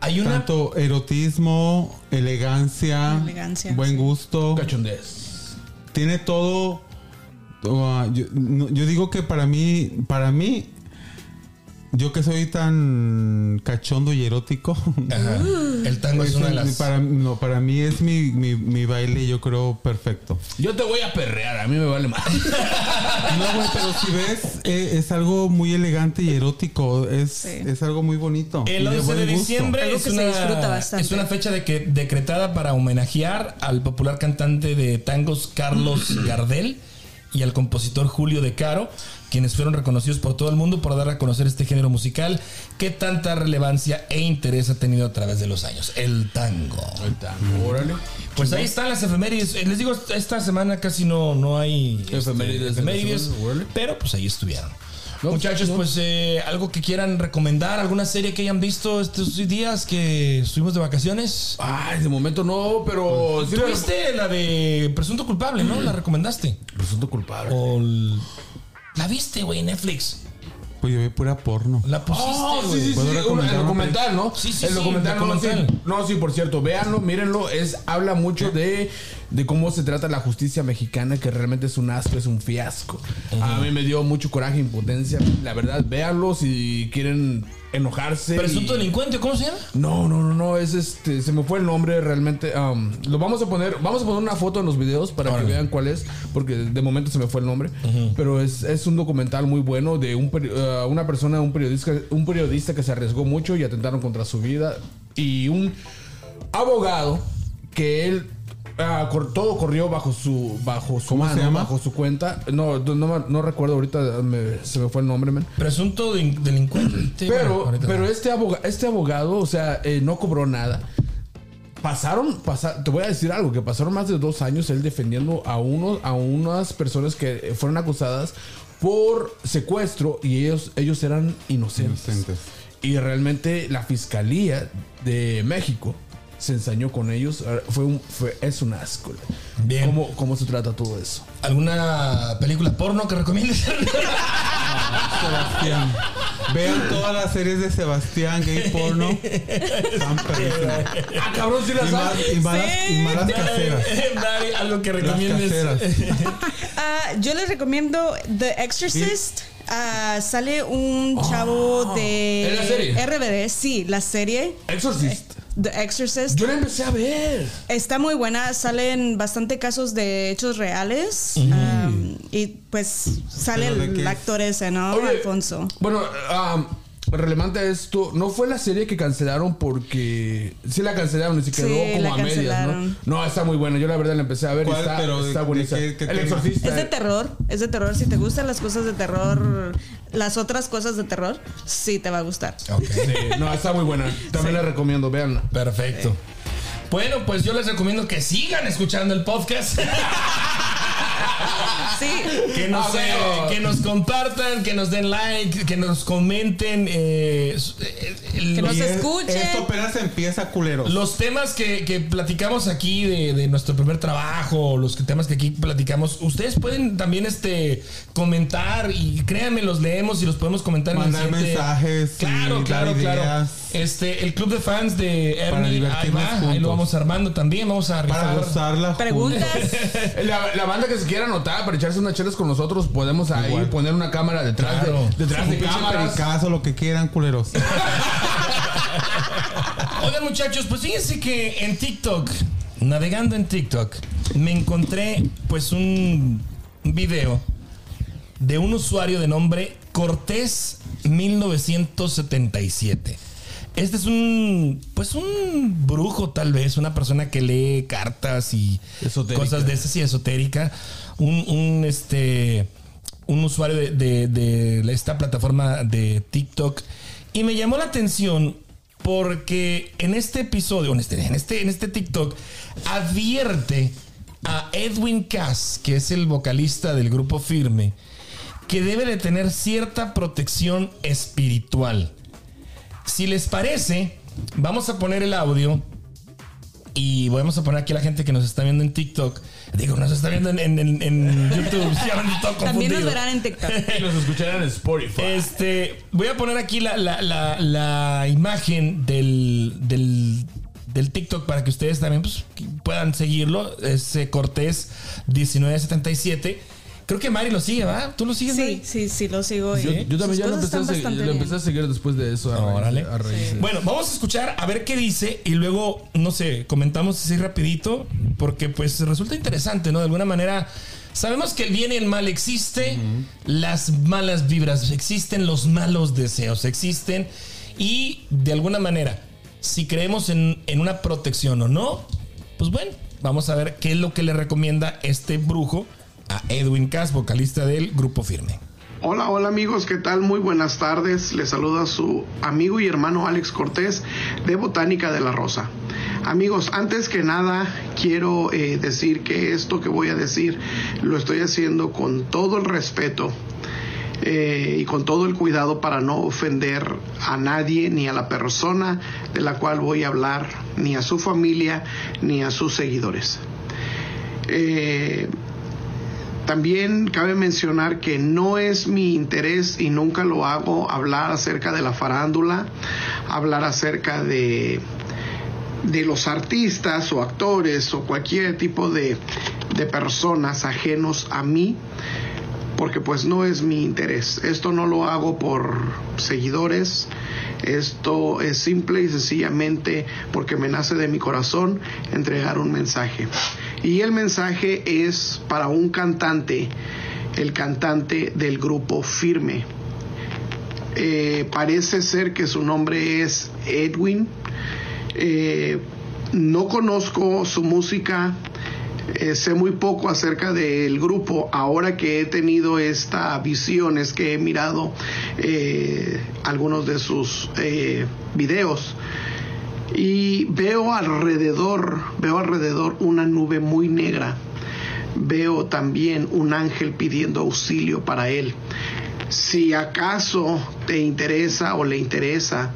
Hay una. Tanto erotismo, elegancia, Elegancia, buen sí. gusto. Cachondez. Tiene todo. uh, yo, no, yo digo que para mí, para mí, yo que soy tan cachondo y erótico, Ajá. <laughs> El tango es es una de las. para, no, para mí es mi, mi, mi baile, yo creo, perfecto. Yo te voy a perrear, a mí me vale más. <laughs> No, güey, pero si ves, eh, es algo muy elegante y erótico. Es, Sí. es algo muy bonito. El y 11 de gusto. diciembre Algo es que se una, disfruta bastante. es una fecha de que, decretada para homenajear al popular cantante de tangos Carlos <clears throat> Gardel y al compositor Julio De Caro, quienes fueron reconocidos por todo el mundo por dar a conocer este género musical que tanta relevancia e interés ha tenido a través de los años, el tango. El tango, órale. Pues ahí están las efemérides. Eh, Les digo, esta semana casi no, no hay este, Efemérides efemérides, semana, pero pues ahí estuvieron. No, Muchachos, no. pues eh, algo que quieran recomendar, alguna serie que hayan visto estos días que estuvimos de vacaciones. Ay, de momento no, pero sí Tú la- viste la de Presunto Culpable, ¿no? La recomendaste. Presunto culpable. O el- La viste, güey, en Netflix. Pues yo vi pura porno. La pusiste, Oh, sí, sí, sí, ¿Puedo un- recomendar el documental, ¿no? Sí, sí, el sí, documental, no, documental. sí. No, sí, por cierto, véanlo, mírenlo, es habla mucho de, de cómo se trata la justicia mexicana, que realmente es un asco, es un fiasco. A mí me dio mucho coraje, impotencia, la verdad, véanlo si quieren enojarse. Presunto y- delincuente, ¿cómo se llama? No, no, no, no, es este, se me fue el nombre realmente. um, lo vamos a poner, vamos a poner una foto en los videos para que vean cuál es, porque de momento se me fue el nombre. Pero es, es un documental muy bueno de un, uh, una persona, un periodista, un periodista que se arriesgó mucho y atentaron contra su vida y un abogado que él ah, cor- todo corrió bajo su bajo su ¿Cómo se mano, llama? bajo su cuenta. No, no, recuerdo ahorita, me- se me fue el nombre, man. Presunto de- delincuente. Pero, Bueno, pero este, aboga- este abogado, o sea, eh, no cobró nada. Pasaron, pasa- te voy a decir algo, que pasaron más de dos años él defendiendo a, uno, a unas personas que fueron acusadas por secuestro y ellos, ellos eran inocentes. Inocentes. Y realmente la fiscalía de México se ensañó con ellos. Ah, Fue un, fue, es un asco. Bien. ¿Cómo, ¿Cómo se trata todo eso? ¿Alguna película porno que recomiendes? <laughs> Sebastián. Vean todas las series de Sebastián, gay porno. Están perrísimas. Ah, cabrón, si Y, mal- y malas, y malas caseras. <laughs> Dari, algo que Las recomiendes. caseras. <laughs> Ah, yo les recomiendo The Exorcist. Ah, sale un chavo de ¿En la serie? RBD, sí, la serie Exorcist. The Exorcist. Yo la empecé a ver. Está muy buena, salen bastante casos de hechos reales. um, y pues sale ¿Pero de el, actor ese, ¿no? Oye, Alfonso. Bueno, um, relevante a esto, no fue la serie que cancelaron porque sí la cancelaron y se quedó Sí, como la a medias, ¿no? No, está muy buena. Yo la verdad la empecé a ver y está, Pero de- está de buenísima. qué- qué El exorcista. Es de terror, es de terror. Si te gustan las cosas de terror, las otras cosas de terror, sí te va a gustar. Ok. Sí, no, está muy buena. También la recomiendo, véanla. Perfecto. Bueno, pues yo les recomiendo que sigan escuchando el podcast. <laughs> Sí. Que nos, eh, que nos compartan, que nos den like, que nos comenten. eh, Que nos escuchen. Esto apenas empieza, culeros. los temas que, que platicamos aquí de, de nuestro primer trabajo, los que- temas que aquí platicamos, ustedes pueden también este comentar y créanme, los leemos y los podemos comentar Mandar en el mensajes Claro, claro, claro. ideas. Este, el club de fans de Para Ernie, ahí va, ahí lo vamos armando también, vamos a Para rifar. gozarla. Preguntas. <laughs> La, la banda que se quiera anotar para echarse unas chelas con nosotros, podemos ahí Igual. poner una cámara detrás Claro. de, detrás de cámaras. pericazo, lo que quieran, culeros. <laughs> Oigan muchachos, pues fíjense que en TikTok, navegando en TikTok, me encontré pues un video de un usuario de nombre Cortés 1977. Este es un pues un brujo tal vez, una persona que lee cartas y Esotérica. cosas de esas y esotérica, un, este un usuario de, de- de esta plataforma de TikTok y me llamó la atención porque en este episodio, en este, en este, en este TikTok, advierte a Edwin Cass, que es el vocalista del grupo Firme, que debe de tener cierta protección espiritual. Si les parece, vamos a poner el audio y vamos a poner aquí a la gente que nos está viendo en TikTok. Digo, nos está viendo en, en- en- en YouTube. <laughs> También nos verán en TikTok. <laughs> Y los escucharán en Spotify. Este, voy a poner aquí la, la- la- la imagen del, del, del TikTok para que ustedes también pues, puedan seguirlo. Es eh, Cortés 1977. Creo que Mari lo sigue, ¿va? ¿Tú lo sigues? Sí, Mari? sí, sí, lo sigo. Yo, y yo también ya lo empecé, a seguir, lo empecé a seguir después de eso. A raíz, Órale. a raíz de- Bueno, vamos a escuchar a ver qué dice y luego, no sé, comentamos así rapidito porque pues resulta interesante, ¿no? De alguna manera sabemos que el bien y el mal existe, las malas vibras existen, los malos deseos existen y de alguna manera, si creemos en, en una protección o no, pues bueno, vamos a ver qué es lo que le recomienda este brujo a Edwin Cass, vocalista del grupo Firme. Hola, hola amigos, ¿qué tal? Muy buenas tardes. Les saluda su amigo y hermano Alex Cortés de Botánica de la Rosa. Amigos, antes que nada quiero eh, decir que esto que voy a decir lo estoy haciendo con todo el respeto eh, y con todo el cuidado para no ofender a nadie ni a la persona de la cual voy a hablar, ni a su familia, ni a sus seguidores. Eh, también cabe mencionar que no es mi interés y nunca lo hago hablar acerca de la farándula, hablar acerca de, de los artistas o actores o cualquier tipo de, de personas ajenos a mí, porque pues no es mi interés. Esto no lo hago por seguidores, esto es simple y sencillamente porque me nace de mi corazón entregar un mensaje. Y el mensaje es para un cantante, el cantante del grupo Firme. Eh, parece ser que su nombre es Edwin. Eh, no conozco su música, eh, sé muy poco acerca del grupo. Ahora que he tenido esta visión es que he mirado eh, algunos de sus eh, videos y veo alrededor, veo alrededor una nube muy negra. Veo también un ángel pidiendo auxilio para él. Si acaso te interesa o le interesa,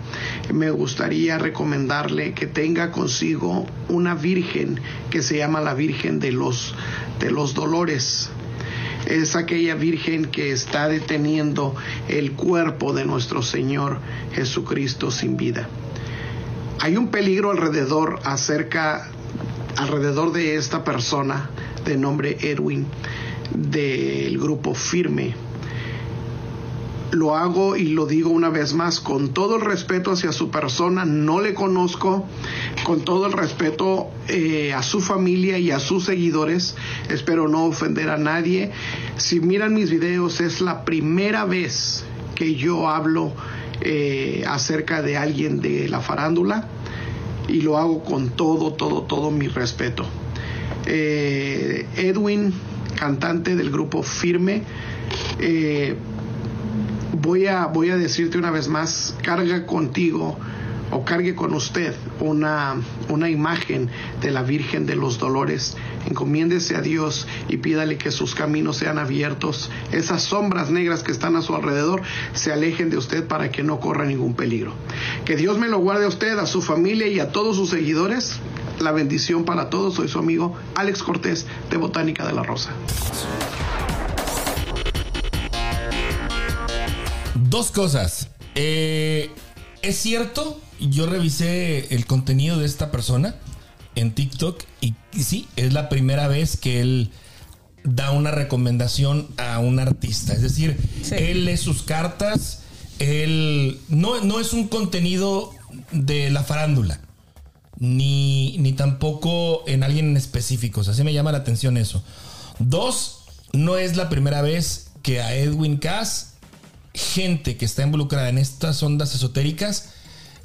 me gustaría recomendarle que tenga consigo una virgen que se llama la Virgen de los, de los Dolores. Es aquella virgen que está deteniendo el cuerpo de nuestro Señor Jesucristo sin vida. Hay un peligro alrededor acerca alrededor de esta persona de nombre Edwin del grupo Firme lo hago y lo digo una vez más con todo el respeto hacia su persona, no le conozco, con todo el respeto eh, a su familia y a sus seguidores, espero no ofender a nadie. Si miran mis videos es la primera vez que yo hablo eh, acerca de alguien de la farándula y lo hago con todo, todo, todo mi respeto. Eh, Edwin, cantante del grupo Firme, eh, voy a, voy a decirte una vez más, carga contigo o cargue con usted una, una imagen de la Virgen de los Dolores. Encomiéndese a Dios y pídale que sus caminos sean abiertos. Esas sombras negras que están a su alrededor se alejen de usted para que no corra ningún peligro. Que Dios me lo guarde a usted, a su familia y a todos sus seguidores. La bendición para todos. Soy su amigo Alex Cortés de Botánica de la Rosa. Dos cosas. Eh, es cierto, yo revisé el contenido de esta persona en TikTok y, y sí, es la primera vez que él da una recomendación a un artista. Es decir, él lee sus cartas, él no, no es un contenido de la farándula. Ni, ni tampoco en alguien en específico. O sea, sí me llama la atención eso. Dos, no es la primera vez que a Edwin Cass gente que está involucrada en estas ondas esotéricas,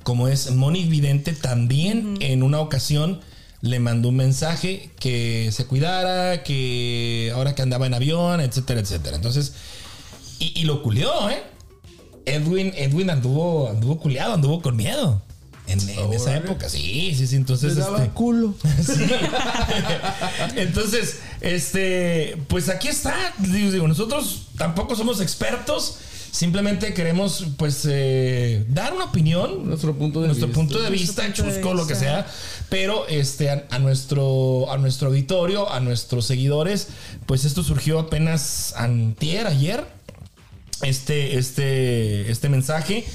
como es Monique Vidente, también en una ocasión le mandó un mensaje que se cuidara, que ahora que andaba en avión, etcétera, etcétera. Entonces, y, y lo culió, ¿eh? Edwin, Edwin anduvo, anduvo culiado, anduvo con miedo. En, en esa época, sí, sí, sí. Entonces, daba este, culo. <laughs> Sí. Entonces, este, pues aquí está. Digo, nosotros tampoco somos expertos. Simplemente queremos, pues, eh, dar una opinión, Nuestro punto de nuestro vista. punto de vista, punto de chusco, lo que sea. Pero, este, a, a nuestro, a nuestro auditorio, a nuestros seguidores, pues esto surgió apenas antier, ayer. Este, este, este mensaje.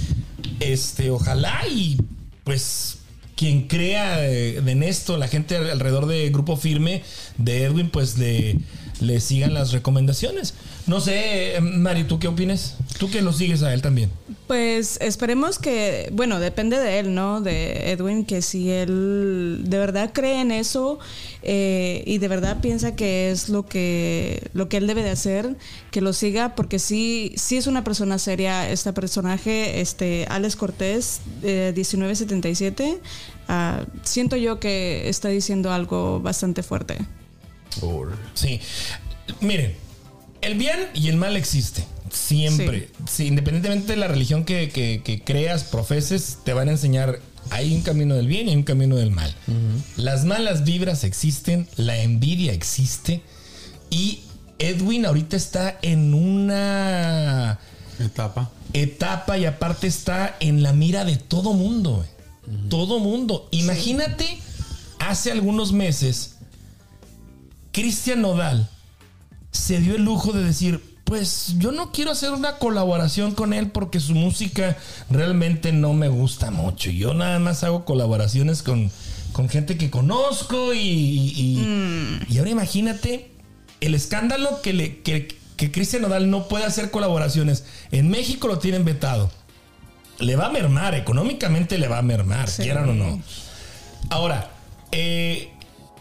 Este, ojalá y pues quien crea eh, de en esto, la gente alrededor de Grupo Firme de Edwin, pues le, le sigan las recomendaciones. No sé, Mari, ¿tú qué opinas? Tú que lo sigues a él también. Pues esperemos que, bueno, depende de él, ¿no? De Edwin, que si él de verdad cree en eso eh, y de verdad piensa que es lo que, lo que él debe de hacer, que lo siga, porque sí, sí es una persona seria este personaje, este Alex Cortés, eh, 1977. ah, siento yo que está diciendo algo bastante fuerte. Sí. Miren, el bien y el mal existe. Siempre. Sí, independientemente de la religión que, que- que creas, profeses, te van a enseñar. Hay un camino del bien y hay un camino del mal. Las malas vibras existen, la envidia existe. Y Edwin ahorita está en una Etapa. etapa y aparte está en la mira de todo mundo. Todo mundo. Imagínate hace algunos meses, Cristian Nodal se dio el lujo de decir, pues yo no quiero hacer una colaboración con él porque su música realmente no me gusta mucho. Yo nada más hago colaboraciones con, con gente que conozco y, y, y ahora imagínate el escándalo que, le, que, que Cristian Nodal no puede hacer colaboraciones. En México lo tienen vetado. Le va a mermar, económicamente le va a mermar, Sí. quieran o no. Ahora, eh,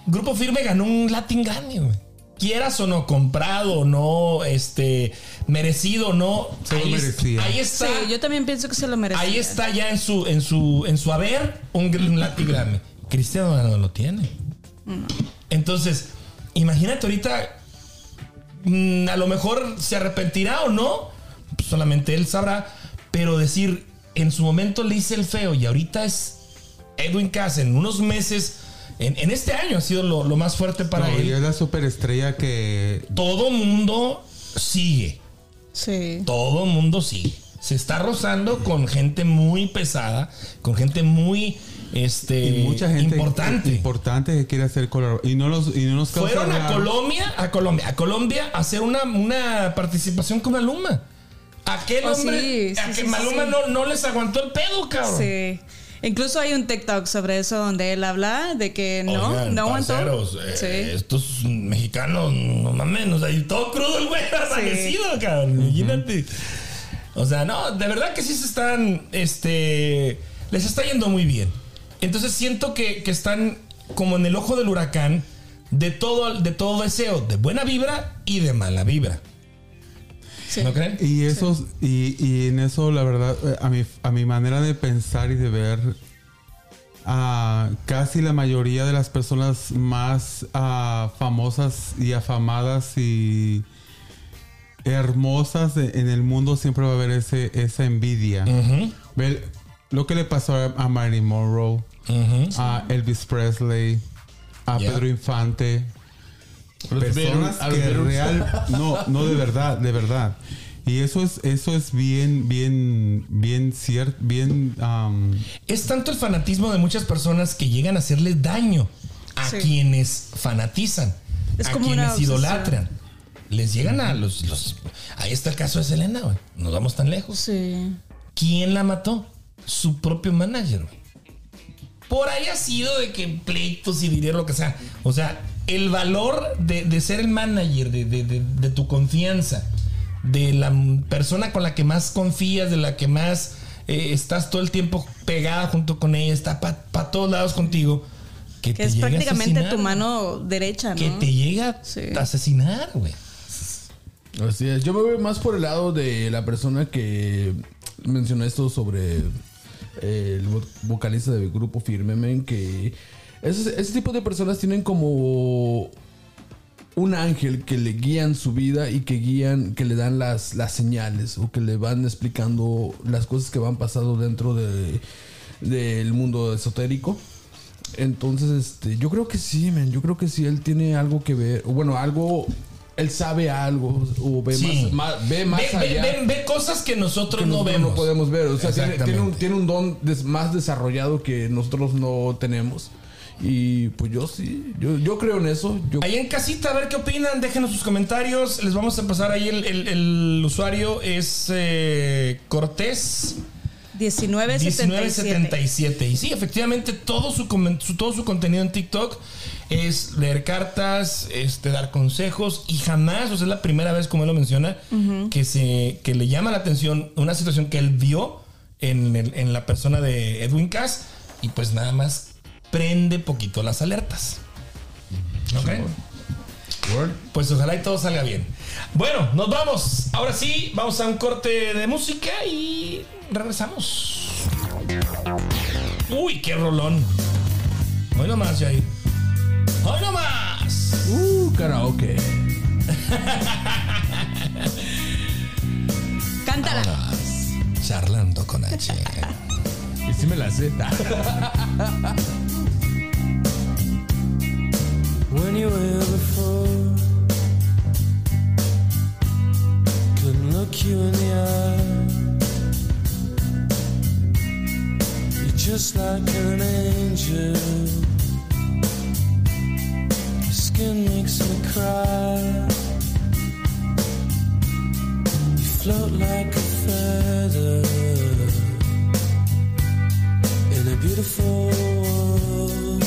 Grupo Firme ganó un Latin Grammy, güey. Quieras o no, comprado o no, este, merecido o no. Se lo ahí, es- merecía. ahí está. Sí, yo también pienso que se lo merece. Ahí está ya en su, en su, en su haber un Latin Grammy. Cristiano no lo tiene. Entonces, imagínate ahorita, mm, a lo mejor se arrepentirá o no, pues solamente él sabrá, pero decir, en su momento le hice el feo y ahorita es Edwin Cass en unos meses, en, en este año ha sido lo, lo más fuerte para No, y él. es la superestrella que Todo mundo sigue. Sí. Todo mundo sigue. Se está rozando con gente muy pesada, con gente muy este, y mucha gente importante. importante que quiere hacer color y no los y no nos causa Fueron a. Colombia, a Colombia, a Colombia a hacer una, una participación con Maluma. Aquel Oh, hombre, sí, sí, a que sí, Maluma sí. No, no les aguantó el pedo, cabrón. Sí. Incluso hay un TikTok sobre eso donde él habla de que no, Oigan, no aguantó. eh, Sí. Estos mexicanos, no mames, o sea, y todo crudo el güey, <laughs> amanecido, cabrón. Imagínate. O sea, no, de verdad que sí se están, este, les está yendo muy bien. Entonces siento que, que están como en el ojo del huracán de todo, de todo deseo, de buena vibra y de mala vibra. ¿No creen? Y esos, y, y en eso, la verdad, eh, a mi, a mi manera de pensar y de ver, ah, casi la mayoría de las personas más ah, famosas y afamadas y hermosas de- en el mundo siempre va a haber ese, esa envidia. Ve lo que le pasó a, a Marilyn Monroe, a Elvis Presley, a Yeah. Pedro Infante. Personas que real, no, no de verdad, de verdad. Y eso es, eso es bien, bien, bien cierto, bien. um, Es tanto el fanatismo de muchas personas que llegan a hacerle daño a Sí. quienes fanatizan, Es a como quienes idolatran. Les llegan a los, los- Ahí está el caso de Selena, güey. Nos vamos tan lejos. Sí. ¿Quién la mató? Su propio manager, güey. Por ahí ha sido de que pleitos y dinero, lo que sea. O sea, el valor de, de ser el manager, de, de- de- de tu confianza, de la persona con la que más confías, de la que más eh, estás todo el tiempo pegada junto con ella, está para todos lados contigo. Que, Que te es llegue prácticamente tu mano derecha, ¿no? Que te llega Sí. a asesinar, güey. Así es. Yo me voy más por el lado de la persona que mencionó esto sobre eh, el vo- vocalista del grupo Firmemen, que ese, ese tipo de personas tienen como un ángel que le guían su vida y que guían, que le dan las, las señales o que le van explicando las cosas que van pasando dentro de, del mundo esotérico. Entonces, este, yo creo que sí, man. Yo creo que sí, él tiene algo que ver. Bueno, algo. Él sabe algo. O ve Sí. más, más- ve más Ve- allá. ve- ve cosas que nosotros que no nosotros vemos. no podemos ver. O sea, tiene, tiene un, tiene un don des- más desarrollado que nosotros no tenemos. Y pues yo sí, yo, yo creo en eso. Yo, Ahí en casita, a ver qué opinan, déjenos sus comentarios. Les vamos a pasar ahí el, el- el usuario es eh, Cortés 1977. 1977. Y sí, efectivamente, todo su, todo su contenido en TikTok es leer cartas, este, dar consejos y jamás, o sea, es la primera vez, como él lo menciona, que, se, que le llama la atención una situación que él vio en, el- en la persona de Edwin Cass y pues nada más prende poquito las alertas. ¿Ok? Pues ojalá y todo salga bien. Bueno, nos vamos. Ahora sí, vamos a un corte de música y regresamos. Uy, qué rolón. Hoy nomás, Jair. Hoy nomás. Uh, karaoke. Cántala. Charlando con H. <laughs> y sí me la sé. <laughs> when you were before. Couldn't look you in the eye. You're just like an angel. Your skin makes me cry. You float like a feather in a beautiful world.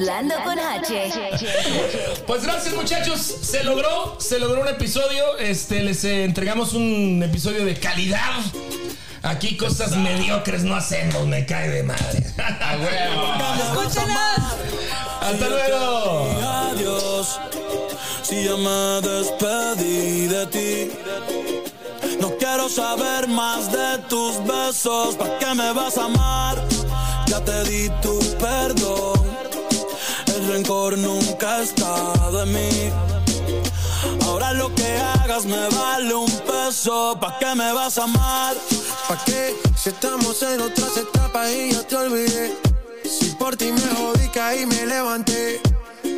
Spotify. Chatlando con H. Pues gracias muchachos, se logró, se logró un episodio, este les eh, entregamos un episodio de calidad. Aquí cosas mediocres no hacemos, me cae de madre. Hasta luego. Adiós. Si ya me despedí de ti. No quiero saber más de tus besos. ¿Para qué me vas a amar? Ya te di tu perdón. El rencor nunca ha estado en mí. Ahora lo que hagas me vale un peso. ¿Para qué me vas a amar? ¿Pa' qué? Si estamos en otras etapas y ya te olvidé. Si por ti me jodí, caí, me levanté.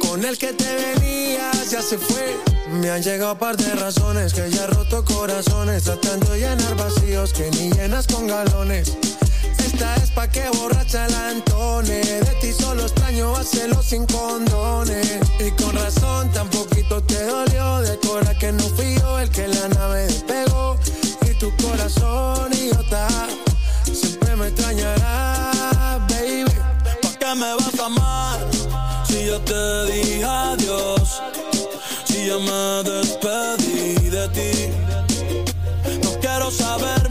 Con el que te venías ya se fue. Me han llegado par de razones que ya he roto corazones. Tratando de llenar vacíos que ni llenas con galones. Esta es pa' que borracha la entone. De ti solo extraño hacerlo sin condones. Y con razón tan poquito te dolió. De cora que no fui yo el que la nave despegó. Y tu corazón idiota siempre me extrañará, baby. ¿Para qué me vas a amar? Si yo te dije adiós. Si ya me despedí de ti. No quiero saber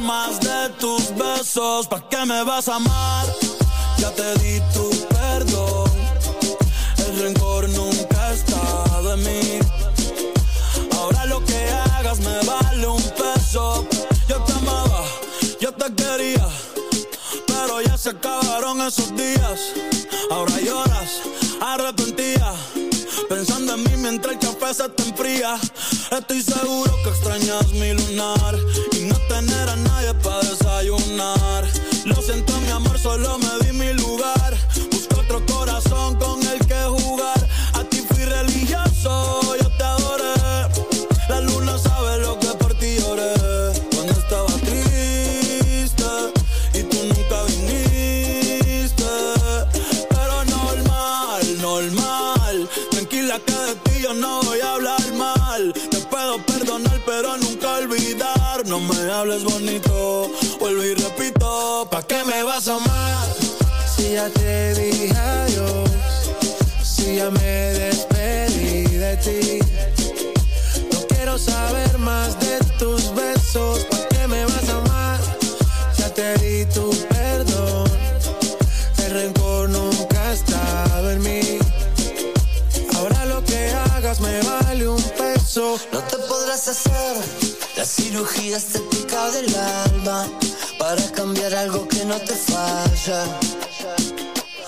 tus besos. ¿Para qué me vas a amar? Ya te di tu perdón. El rencor nunca ha estado en mí. Ahora lo que hagas me vale un peso. Yo te amaba, yo te quería. Pero ya se acabaron esos días. Ahora lloras, arrepentida. Pensando en mí mientras el café se te enfría. Estoy seguro que extrañas mi lunar cirugía estética del alma para cambiar algo que no te falla.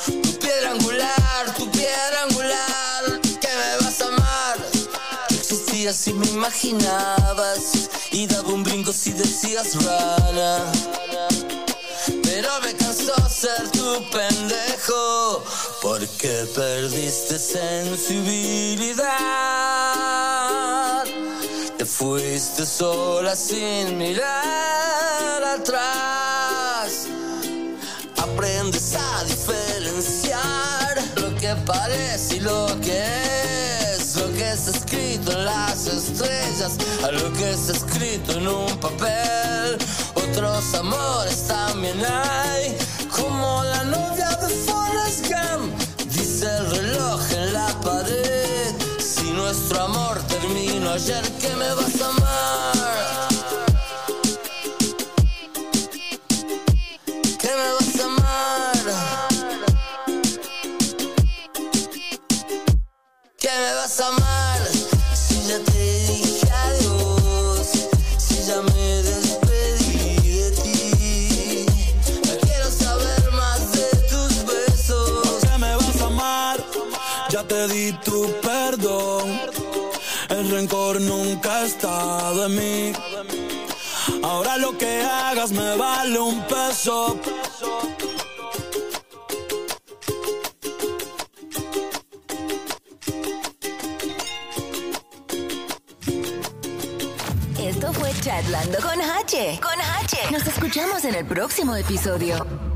Tu piedra angular, tu piedra angular, que me vas a amar. Tú existías si me imaginabas y daba un brinco si decías rana. Pero me cansó ser tu pendejo porque perdiste sensibilidad. Te fuiste sola sin mirar atrás. Aprendes a diferenciar lo que parece y lo que es. Lo que está escrito en las estrellas a lo que está escrito en un papel. Otros amores también hay, como la novia de Forrest Gump. Dice el reloj en la pared. Nuestro amor terminó ayer, ¿qué me vas a amar? ¿Qué me vas a amar? ¿Qué me vas a amar? Si ya te dije adiós, si ya me despedí de ti. Quiero saber más de tus besos. Ya te di tu rencor nunca ha estado en mí. Ahora lo que hagas me vale un peso. Esto fue Chatlando con H. Con H. Nos escuchamos en el próximo episodio.